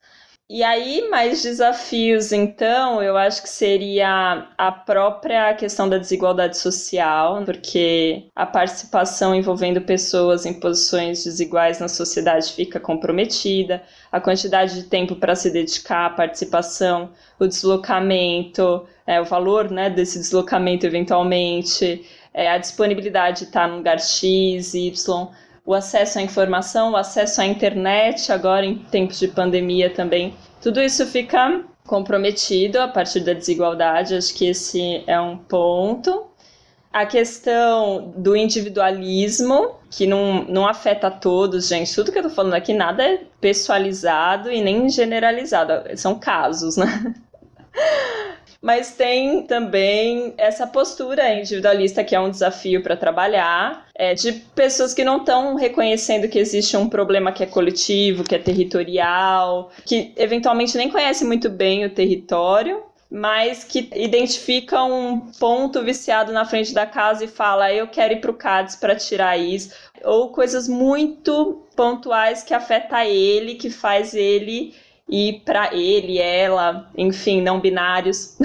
E aí, mais desafios, então, eu acho que seria a própria questão da desigualdade social, porque a participação envolvendo pessoas em posições desiguais na sociedade fica comprometida, a quantidade de tempo para se dedicar à participação, o deslocamento, é, o valor né, desse deslocamento eventualmente, é, a disponibilidade de estar num lugar X, Y o acesso à informação, o acesso à internet, agora em tempos de pandemia também. Tudo isso fica comprometido a partir da desigualdade, acho que esse é um ponto. A questão do individualismo, que não, não afeta a todos, gente. Tudo que eu tô falando aqui, nada é pessoalizado e nem generalizado. São casos, né? mas tem também essa postura individualista que é um desafio para trabalhar, é, de pessoas que não estão reconhecendo que existe um problema que é coletivo, que é territorial, que eventualmente nem conhece muito bem o território mas que identifica um ponto viciado na frente da casa e fala: eu quero ir para o CADES para tirar isso, ou coisas muito pontuais que afeta ele, que faz ele ir para ele, ela, enfim, não binários,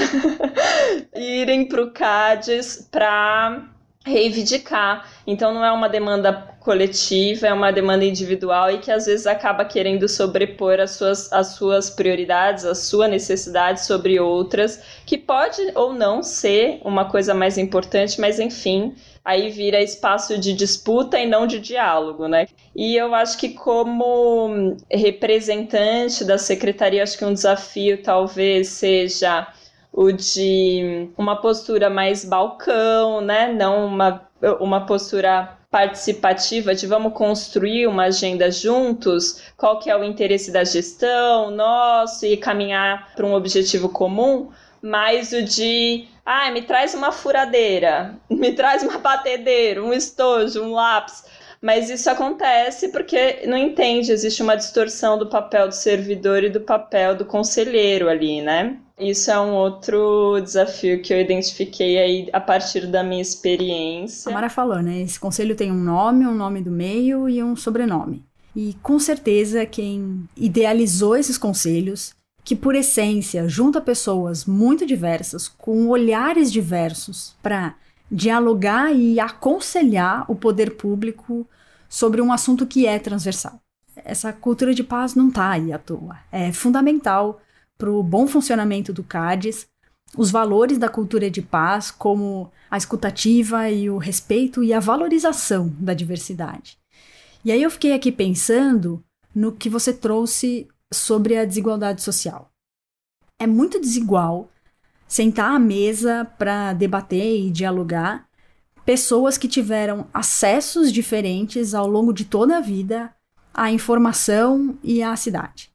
irem para o CADES para reivindicar. Então não é uma demanda coletiva, é uma demanda individual e que às vezes acaba querendo sobrepor as suas, as suas prioridades, a sua necessidade sobre outras, que pode ou não ser uma coisa mais importante, mas enfim, aí vira espaço de disputa e não de diálogo, né? E eu acho que como representante da secretaria, acho que um desafio talvez seja o de uma postura mais balcão, né? Não uma, uma postura participativa de vamos construir uma agenda juntos, qual que é o interesse da gestão nosso e caminhar para um objetivo comum, mas o de ah, me traz uma furadeira, me traz uma batedeira, um estojo, um lápis. Mas isso acontece porque não entende, existe uma distorção do papel do servidor e do papel do conselheiro ali, né? Isso é um outro desafio que eu identifiquei aí a partir da minha experiência. A Mara falou, né? Esse conselho tem um nome, um nome do meio e um sobrenome. E com certeza quem idealizou esses conselhos, que por essência junta pessoas muito diversas, com olhares diversos, para dialogar e aconselhar o poder público sobre um assunto que é transversal. Essa cultura de paz não está aí à toa. É fundamental para o bom funcionamento do CADES, os valores da cultura de paz, como a escutativa e o respeito e a valorização da diversidade. E aí eu fiquei aqui pensando no que você trouxe sobre a desigualdade social. É muito desigual sentar à mesa para debater e dialogar pessoas que tiveram acessos diferentes ao longo de toda a vida à informação e à cidade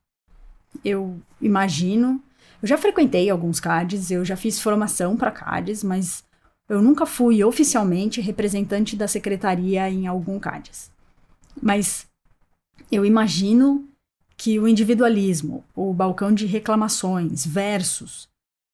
eu imagino. Eu já frequentei alguns CADs, eu já fiz formação para CADs, mas eu nunca fui oficialmente representante da secretaria em algum CADs. Mas eu imagino que o individualismo, o balcão de reclamações versus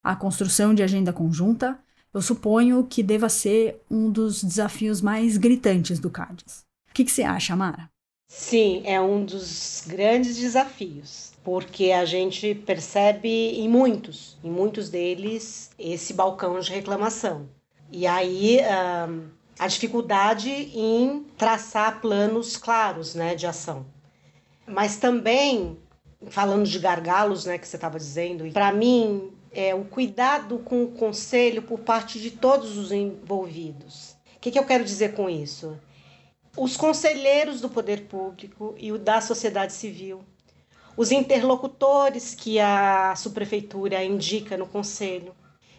a construção de agenda conjunta, eu suponho que deva ser um dos desafios mais gritantes do CADES. O que, que você acha, Mara? Sim, é um dos grandes desafios porque a gente percebe em muitos, em muitos deles, esse balcão de reclamação. E aí a dificuldade em traçar planos claros né, de ação. Mas também, falando de gargalos, né, que você estava dizendo, para mim, é o cuidado com o conselho por parte de todos os envolvidos. O que, que eu quero dizer com isso? Os conselheiros do poder público e o da sociedade civil os interlocutores que a subprefeitura indica no conselho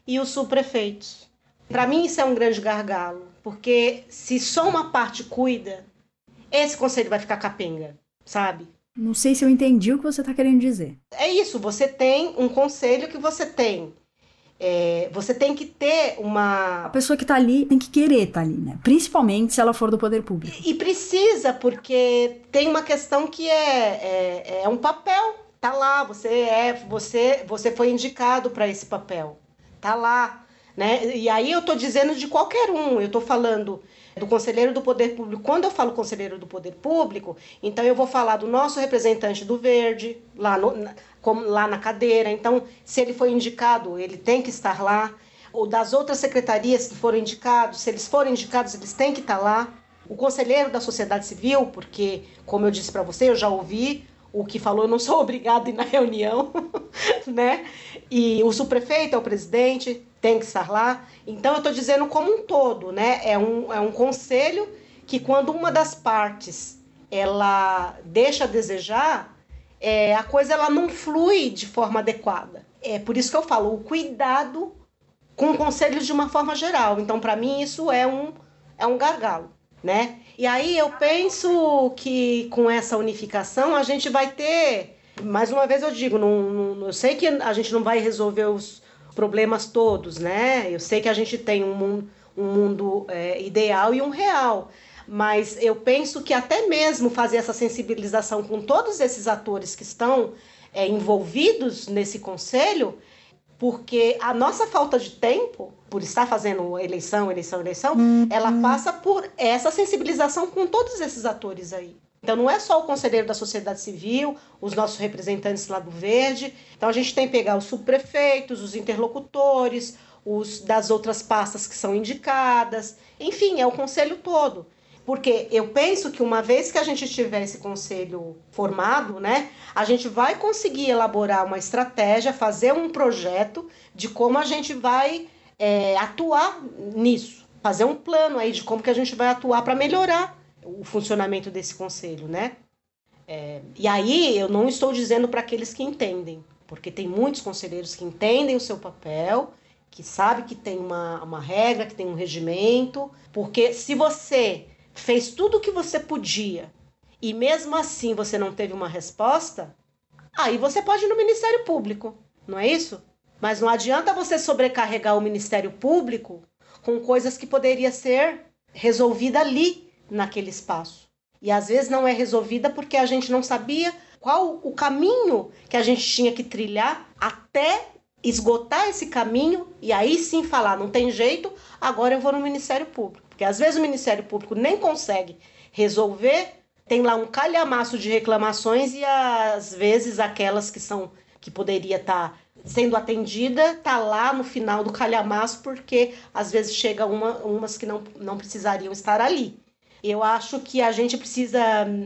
e os subprefeitos. Para mim, isso é um grande gargalo, porque se só uma parte cuida, esse conselho vai ficar capenga, sabe? Não sei se eu entendi o que você está querendo dizer. É isso, você tem um conselho que você tem é, você tem que ter uma. A pessoa que está ali tem que querer estar tá ali, né? Principalmente se ela for do poder público. E, e precisa, porque tem uma questão que é, é, é um papel. Tá lá, você é, você, você foi indicado para esse papel. Tá lá, né? E aí eu estou dizendo de qualquer um. Eu estou falando do conselheiro do poder público. Quando eu falo conselheiro do poder público, então eu vou falar do nosso representante do Verde lá no como lá na cadeira. Então, se ele foi indicado, ele tem que estar lá. Ou das outras secretarias que foram indicados, se eles forem indicados, eles têm que estar lá. O conselheiro da sociedade civil, porque, como eu disse para você, eu já ouvi o que falou, eu não sou obrigado a ir na reunião, né? E o subprefeito é o presidente, tem que estar lá. Então, eu estou dizendo como um todo, né? É um, é um conselho que, quando uma das partes ela deixa a desejar, é, a coisa ela não flui de forma adequada. É por isso que eu falo, o cuidado com conselhos de uma forma geral. Então, para mim, isso é um, é um gargalo, né? E aí eu penso que com essa unificação a gente vai ter, mais uma vez eu digo, não, não, eu sei que a gente não vai resolver os problemas todos, né? Eu sei que a gente tem um mundo, um mundo é, ideal e um real mas eu penso que até mesmo fazer essa sensibilização com todos esses atores que estão é, envolvidos nesse conselho porque a nossa falta de tempo, por estar fazendo eleição, eleição, eleição, uhum. ela passa por essa sensibilização com todos esses atores aí. Então não é só o conselheiro da sociedade civil, os nossos representantes lá do Verde. Então a gente tem que pegar os subprefeitos, os interlocutores, os das outras pastas que são indicadas. Enfim, é o conselho todo. Porque eu penso que uma vez que a gente tiver esse conselho formado, né, a gente vai conseguir elaborar uma estratégia, fazer um projeto de como a gente vai é, atuar nisso, fazer um plano aí de como que a gente vai atuar para melhorar o funcionamento desse conselho, né? É, e aí eu não estou dizendo para aqueles que entendem, porque tem muitos conselheiros que entendem o seu papel, que sabe que tem uma, uma regra, que tem um regimento, porque se você fez tudo o que você podia e mesmo assim você não teve uma resposta, aí você pode ir no Ministério Público, não é isso? Mas não adianta você sobrecarregar o Ministério Público com coisas que poderia ser resolvida ali naquele espaço. E às vezes não é resolvida porque a gente não sabia qual o caminho que a gente tinha que trilhar até esgotar esse caminho e aí sim falar, não tem jeito, agora eu vou no Ministério Público. Porque às vezes o Ministério Público nem consegue resolver, tem lá um calhamaço de reclamações e às vezes aquelas que são que poderia estar tá sendo atendida tá lá no final do calhamaço porque às vezes chega uma, umas que não, não precisariam estar ali. Eu acho que a gente precisa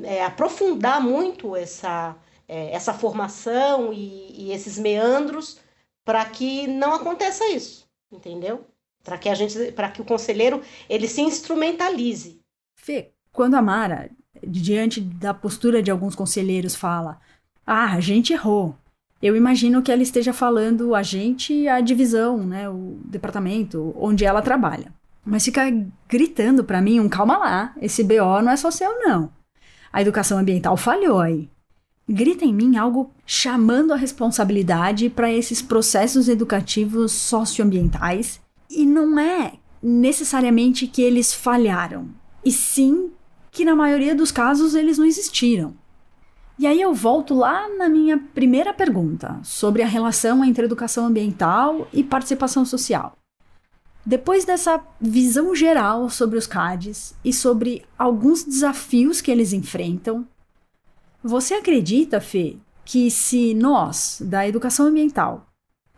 é, aprofundar muito essa, é, essa formação e, e esses meandros para que não aconteça isso, entendeu? para que a gente, para que o conselheiro ele se instrumentalize. Fê, quando a Mara, diante da postura de alguns conselheiros, fala: "Ah, a gente errou", eu imagino que ela esteja falando a gente, a divisão, né, o departamento onde ela trabalha. Mas fica gritando para mim um calma lá, esse BO não é só seu não. A educação ambiental falhou aí. Grita em mim algo chamando a responsabilidade para esses processos educativos socioambientais e não é necessariamente que eles falharam, e sim que na maioria dos casos eles não existiram. E aí eu volto lá na minha primeira pergunta, sobre a relação entre educação ambiental e participação social. Depois dessa visão geral sobre os CADs e sobre alguns desafios que eles enfrentam, você acredita, Fê, que se nós, da educação ambiental,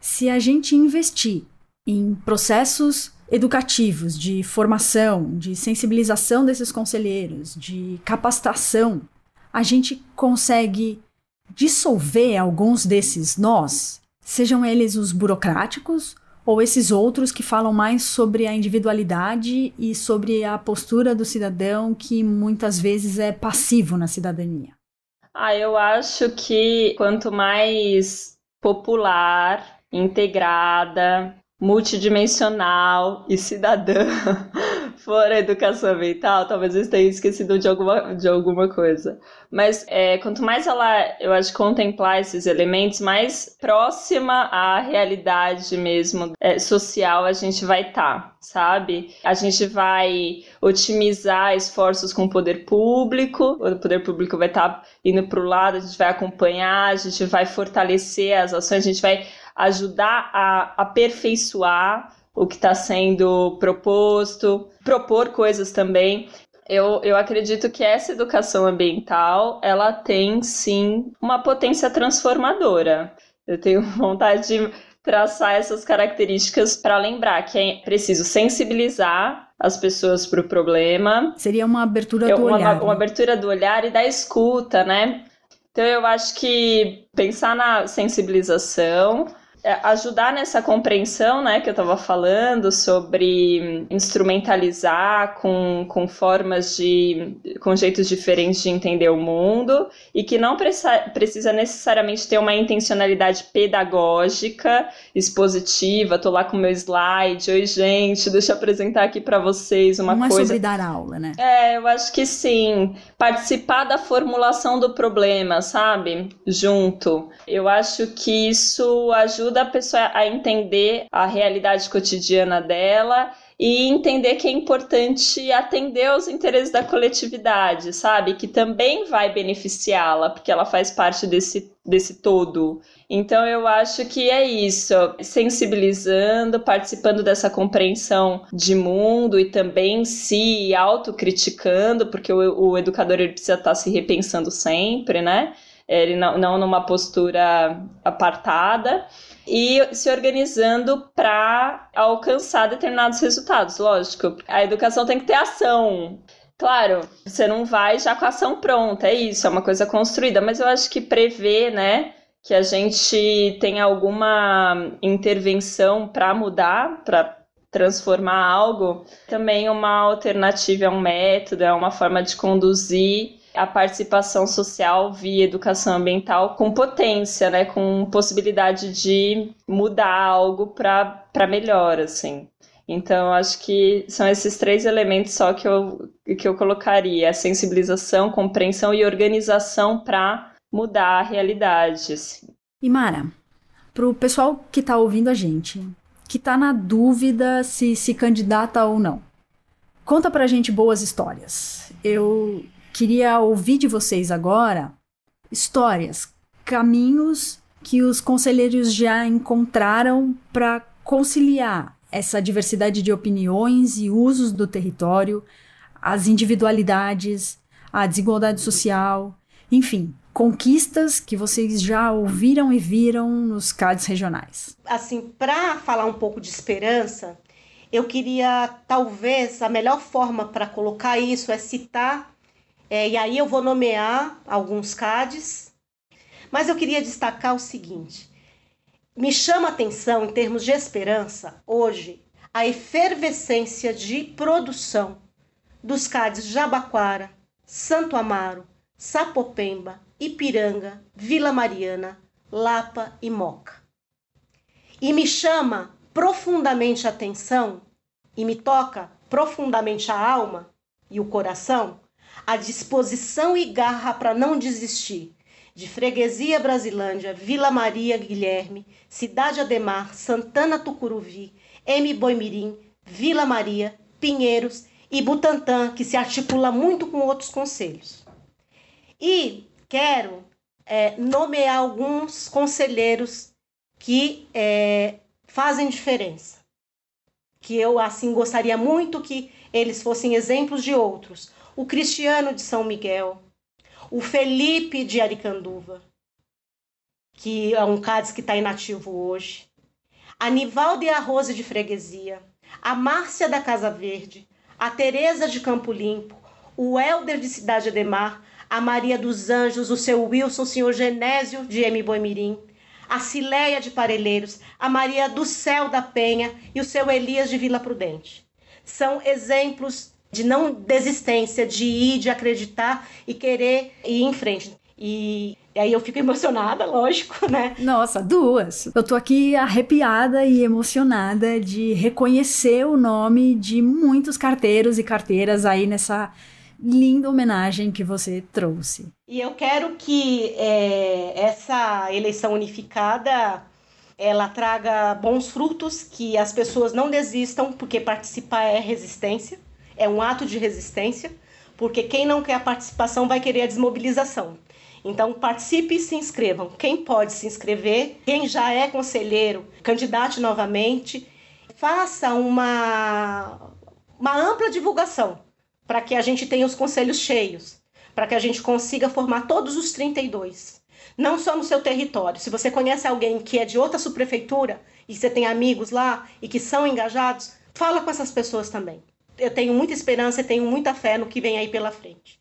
se a gente investir em processos educativos de formação, de sensibilização desses conselheiros, de capacitação, a gente consegue dissolver alguns desses nós, sejam eles os burocráticos ou esses outros que falam mais sobre a individualidade e sobre a postura do cidadão que muitas vezes é passivo na cidadania. Ah, eu acho que quanto mais popular, integrada, multidimensional e cidadã for a educação ambiental, talvez eu tenha esquecido de alguma, de alguma coisa. Mas é, quanto mais ela, eu acho, contemplar esses elementos, mais próxima à realidade mesmo é, social a gente vai estar, tá, sabe? A gente vai otimizar esforços com o poder público, o poder público vai estar tá indo para o lado, a gente vai acompanhar, a gente vai fortalecer as ações, a gente vai ajudar a aperfeiçoar o que está sendo proposto, propor coisas também. Eu, eu acredito que essa educação ambiental ela tem sim uma potência transformadora. Eu tenho vontade de traçar essas características para lembrar que é preciso sensibilizar as pessoas para o problema. Seria uma abertura do uma, olhar. Uma, uma né? abertura do olhar e da escuta, né? Então eu acho que pensar na sensibilização, ajudar nessa compreensão, né, que eu estava falando sobre instrumentalizar com, com formas de, com jeitos diferentes de entender o mundo e que não precisa, precisa necessariamente ter uma intencionalidade pedagógica, expositiva. Tô lá com meu slide, oi gente, deixa eu apresentar aqui para vocês uma não coisa. Não é sobre dar aula, né? É, eu acho que sim. Participar da formulação do problema, sabe? Junto. Eu acho que isso ajuda ajuda a pessoa a entender a realidade cotidiana dela e entender que é importante atender aos interesses da coletividade, sabe? Que também vai beneficiá-la, porque ela faz parte desse, desse todo. Então eu acho que é isso, sensibilizando, participando dessa compreensão de mundo e também se autocriticando, porque o, o educador ele precisa estar se repensando sempre, né? Ele não, não numa postura apartada e se organizando para alcançar determinados resultados. Lógico, a educação tem que ter ação. Claro, você não vai já com a ação pronta, é isso, é uma coisa construída, mas eu acho que prever, né, que a gente tenha alguma intervenção para mudar, para transformar algo, também uma alternativa, é um método, é uma forma de conduzir a participação social via educação ambiental com potência, né, com possibilidade de mudar algo para melhor, assim. Então, acho que são esses três elementos só que eu, que eu colocaria: sensibilização, compreensão e organização para mudar a realidade. Assim. E Mara, para o pessoal que está ouvindo a gente, que está na dúvida se se candidata ou não, conta para a gente boas histórias. Eu queria ouvir de vocês agora histórias, caminhos que os conselheiros já encontraram para conciliar essa diversidade de opiniões e usos do território, as individualidades, a desigualdade social, enfim, conquistas que vocês já ouviram e viram nos CADs regionais. Assim, para falar um pouco de esperança, eu queria, talvez, a melhor forma para colocar isso é citar, é, e aí eu vou nomear alguns CADs, mas eu queria destacar o seguinte: me chama atenção, em termos de esperança, hoje, a efervescência de produção dos CADs Jabaquara, Santo Amaro, Sapopemba, Ipiranga, Vila Mariana, Lapa e Moca. E me chama profundamente a atenção e me toca profundamente a alma e o coração a disposição e garra para não desistir de Freguesia Brasilândia, Vila Maria Guilherme, Cidade Ademar, Santana Tucuruvi, M. Boimirim, Vila Maria, Pinheiros e Butantã, que se articula muito com outros conselhos. E quero é, nomear alguns conselheiros que é, fazem diferença. Que eu, assim, gostaria muito que eles fossem exemplos de outros. O Cristiano de São Miguel, o Felipe de Aricanduva, que é um cádiz que está inativo hoje, a Nivalde Arrose de Freguesia, a Márcia da Casa Verde, a Tereza de Campo Limpo, o Helder de Cidade Ademar, a Maria dos Anjos, o seu Wilson, o senhor Genésio de M. Boimirim, a Cileia de Parelheiros, a Maria do Céu da Penha e o seu Elias de Vila Prudente. São exemplos de não desistência, de ir, de acreditar e querer ir em frente. E aí eu fico emocionada, lógico, né? Nossa, duas. Eu tô aqui arrepiada e emocionada de reconhecer o nome de muitos carteiros e carteiras aí nessa linda homenagem que você trouxe. E eu quero que é, essa eleição unificada ela traga bons frutos, que as pessoas não desistam, porque participar é resistência é um ato de resistência, porque quem não quer a participação vai querer a desmobilização. Então, participe e se inscrevam. Quem pode se inscrever, quem já é conselheiro, candidate novamente, faça uma, uma ampla divulgação para que a gente tenha os conselhos cheios, para que a gente consiga formar todos os 32. Não só no seu território. Se você conhece alguém que é de outra subprefeitura e você tem amigos lá e que são engajados, fala com essas pessoas também eu tenho muita esperança e tenho muita fé no que vem aí pela frente.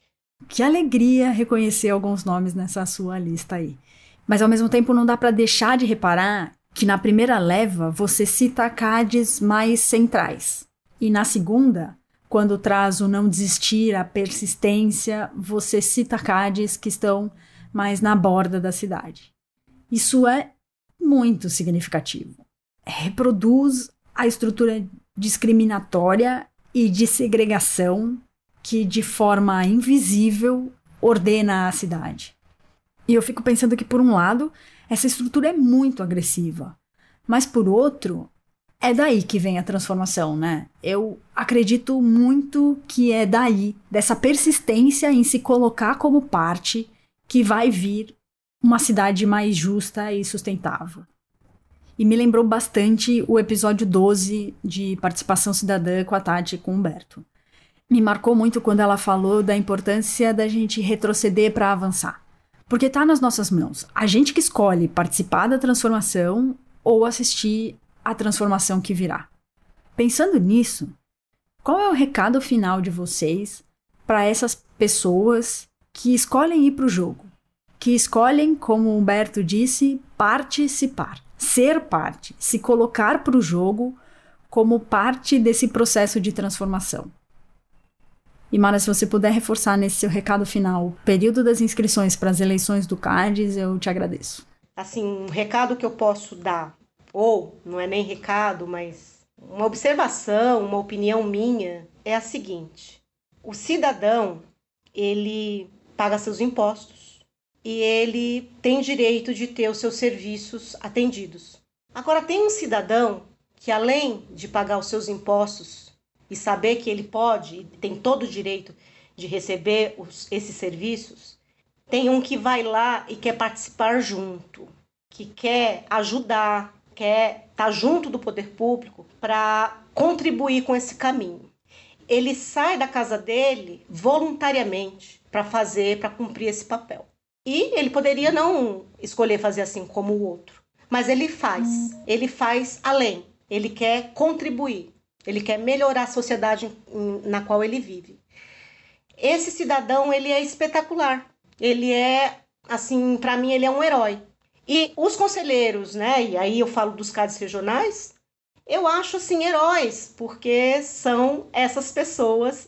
Que alegria reconhecer alguns nomes nessa sua lista aí. Mas ao mesmo tempo não dá para deixar de reparar que na primeira leva você cita CADs mais centrais. E na segunda, quando traz o não desistir, a persistência, você cita CADs que estão mais na borda da cidade. Isso é muito significativo. Reproduz a estrutura discriminatória e de segregação que, de forma invisível, ordena a cidade. E eu fico pensando que, por um lado, essa estrutura é muito agressiva, mas, por outro, é daí que vem a transformação, né? Eu acredito muito que é daí, dessa persistência em se colocar como parte, que vai vir uma cidade mais justa e sustentável. E me lembrou bastante o episódio 12 de Participação Cidadã com a Tati com o Humberto. Me marcou muito quando ela falou da importância da gente retroceder para avançar. Porque está nas nossas mãos. A gente que escolhe participar da transformação ou assistir à transformação que virá. Pensando nisso, qual é o recado final de vocês para essas pessoas que escolhem ir para o jogo? Que escolhem, como Humberto disse, participar ser parte, se colocar para o jogo como parte desse processo de transformação. E Mara, se você puder reforçar nesse seu recado final o período das inscrições para as eleições do CARDES, eu te agradeço. Assim, um recado que eu posso dar, ou não é nem recado, mas uma observação, uma opinião minha, é a seguinte: o cidadão, ele paga seus impostos, e ele tem direito de ter os seus serviços atendidos. Agora, tem um cidadão que, além de pagar os seus impostos e saber que ele pode, tem todo o direito de receber os, esses serviços, tem um que vai lá e quer participar junto, que quer ajudar, quer estar tá junto do poder público para contribuir com esse caminho. Ele sai da casa dele voluntariamente para fazer, para cumprir esse papel. E ele poderia não escolher fazer assim como o outro, mas ele faz. Ele faz além. Ele quer contribuir. Ele quer melhorar a sociedade na qual ele vive. Esse cidadão, ele é espetacular. Ele é assim, para mim ele é um herói. E os conselheiros, né? E aí eu falo dos CADs regionais, eu acho assim heróis, porque são essas pessoas,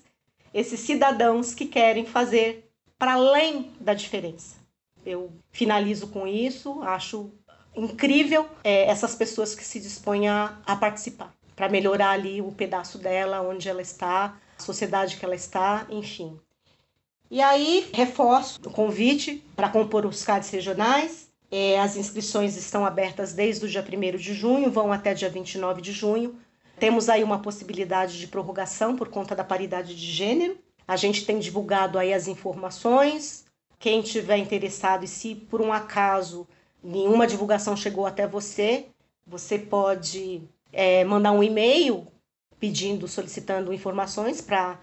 esses cidadãos que querem fazer para além da diferença. Eu finalizo com isso, acho incrível é, essas pessoas que se dispõem a, a participar, para melhorar ali o pedaço dela, onde ela está, a sociedade que ela está, enfim. E aí, reforço o convite para compor os CADs regionais. É, as inscrições estão abertas desde o dia 1 de junho, vão até dia 29 de junho. Temos aí uma possibilidade de prorrogação por conta da paridade de gênero. A gente tem divulgado aí as informações, quem tiver interessado e se por um acaso nenhuma divulgação chegou até você, você pode é, mandar um e-mail pedindo, solicitando informações para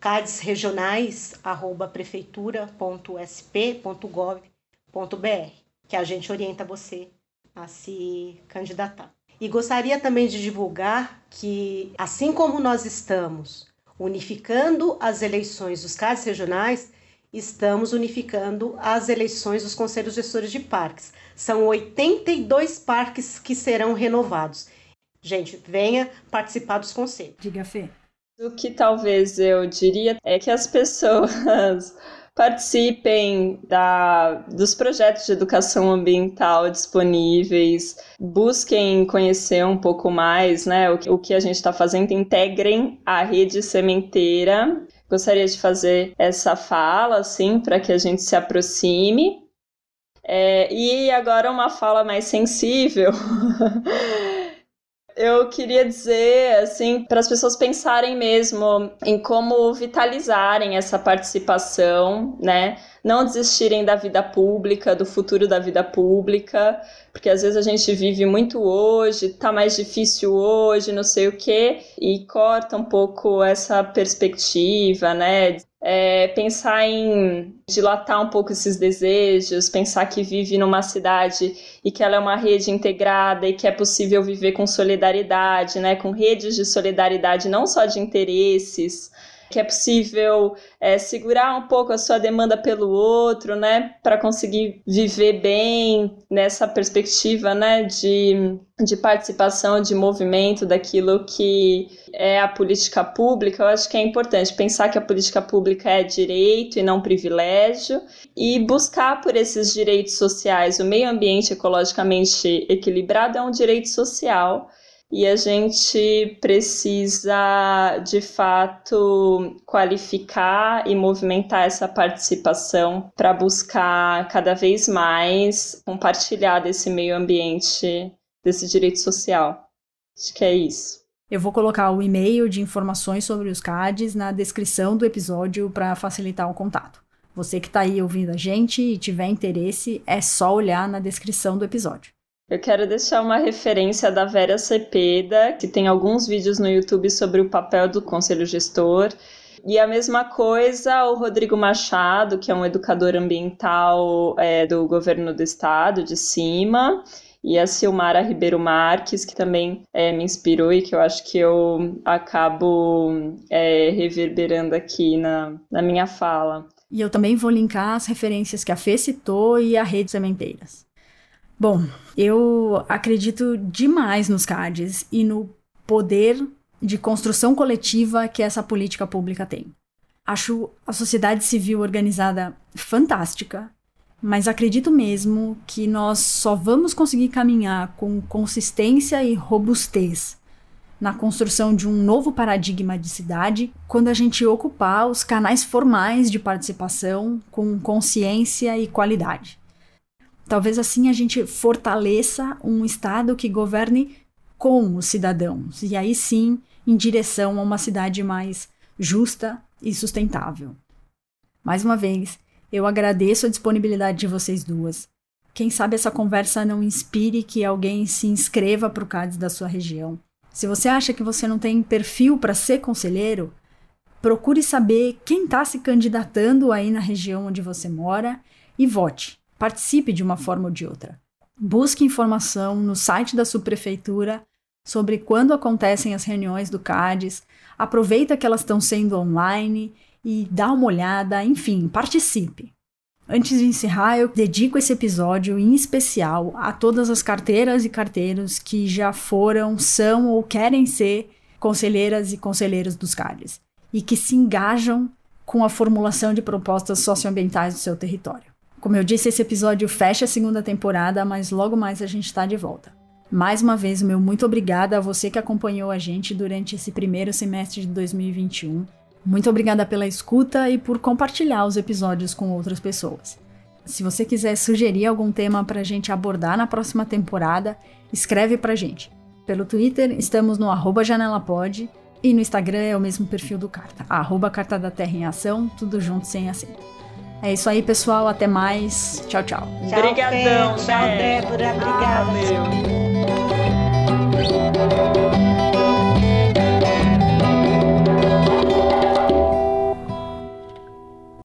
cadesregionais@prefeitura.sp.gov.br, que a gente orienta você a se candidatar. E gostaria também de divulgar que, assim como nós estamos unificando as eleições dos CADs regionais, estamos unificando as eleições dos conselhos gestores de parques. São 82 parques que serão renovados. Gente, venha participar dos conselhos. Diga, Fê. O que talvez eu diria é que as pessoas participem da, dos projetos de educação ambiental disponíveis, busquem conhecer um pouco mais né, o, que, o que a gente está fazendo, integrem a rede sementeira gostaria de fazer essa fala, assim, para que a gente se aproxime. É, e agora uma fala mais sensível. Eu queria dizer, assim, para as pessoas pensarem mesmo em como vitalizarem essa participação, né? Não desistirem da vida pública, do futuro da vida pública, porque às vezes a gente vive muito hoje, tá mais difícil hoje, não sei o quê, e corta um pouco essa perspectiva, né? É, pensar em dilatar um pouco esses desejos, pensar que vive numa cidade e que ela é uma rede integrada e que é possível viver com solidariedade, né, com redes de solidariedade, não só de interesses, que é possível é, segurar um pouco a sua demanda pelo outro, né, para conseguir viver bem nessa perspectiva, né, de, de participação, de movimento daquilo que é a política pública. Eu acho que é importante pensar que a política pública é direito e não privilégio e buscar por esses direitos sociais. O meio ambiente ecologicamente equilibrado é um direito social e a gente precisa, de fato, qualificar e movimentar essa participação para buscar cada vez mais compartilhar desse meio ambiente, desse direito social. Acho que é isso. Eu vou colocar o e-mail de informações sobre os CADs na descrição do episódio para facilitar o contato. Você que está aí ouvindo a gente e tiver interesse, é só olhar na descrição do episódio. Eu quero deixar uma referência da Vera Cepeda, que tem alguns vídeos no YouTube sobre o papel do conselho gestor. E a mesma coisa o Rodrigo Machado, que é um educador ambiental é, do governo do estado, de cima e a Silmara Ribeiro Marques, que também é, me inspirou e que eu acho que eu acabo é, reverberando aqui na, na minha fala. E eu também vou linkar as referências que a Fê citou e a Rede Sementeiras. Bom, eu acredito demais nos CADs e no poder de construção coletiva que essa política pública tem. Acho a sociedade civil organizada fantástica, mas acredito mesmo que nós só vamos conseguir caminhar com consistência e robustez na construção de um novo paradigma de cidade quando a gente ocupar os canais formais de participação com consciência e qualidade. Talvez assim a gente fortaleça um Estado que governe com os cidadãos, e aí sim em direção a uma cidade mais justa e sustentável. Mais uma vez, eu agradeço a disponibilidade de vocês duas. Quem sabe essa conversa não inspire que alguém se inscreva para o CADES da sua região. Se você acha que você não tem perfil para ser conselheiro, procure saber quem está se candidatando aí na região onde você mora e vote. Participe de uma forma ou de outra. Busque informação no site da subprefeitura sobre quando acontecem as reuniões do CADES, aproveita que elas estão sendo online e dá uma olhada, enfim, participe. Antes de encerrar, eu dedico esse episódio em especial a todas as carteiras e carteiros que já foram, são ou querem ser conselheiras e conselheiros dos CADs e que se engajam com a formulação de propostas socioambientais do seu território. Como eu disse, esse episódio fecha a segunda temporada, mas logo mais a gente está de volta. Mais uma vez, meu muito obrigada a você que acompanhou a gente durante esse primeiro semestre de 2021 muito obrigada pela escuta e por compartilhar os episódios com outras pessoas. Se você quiser sugerir algum tema para a gente abordar na próxima temporada, escreve para gente. Pelo Twitter, estamos no janelapod e no Instagram é o mesmo perfil do Carta, arroba Carta da Terra em Ação, tudo junto sem acento. É isso aí, pessoal. Até mais. Tchau, tchau. Obrigadão. Tchau, Débora. Obrigada. Valeu.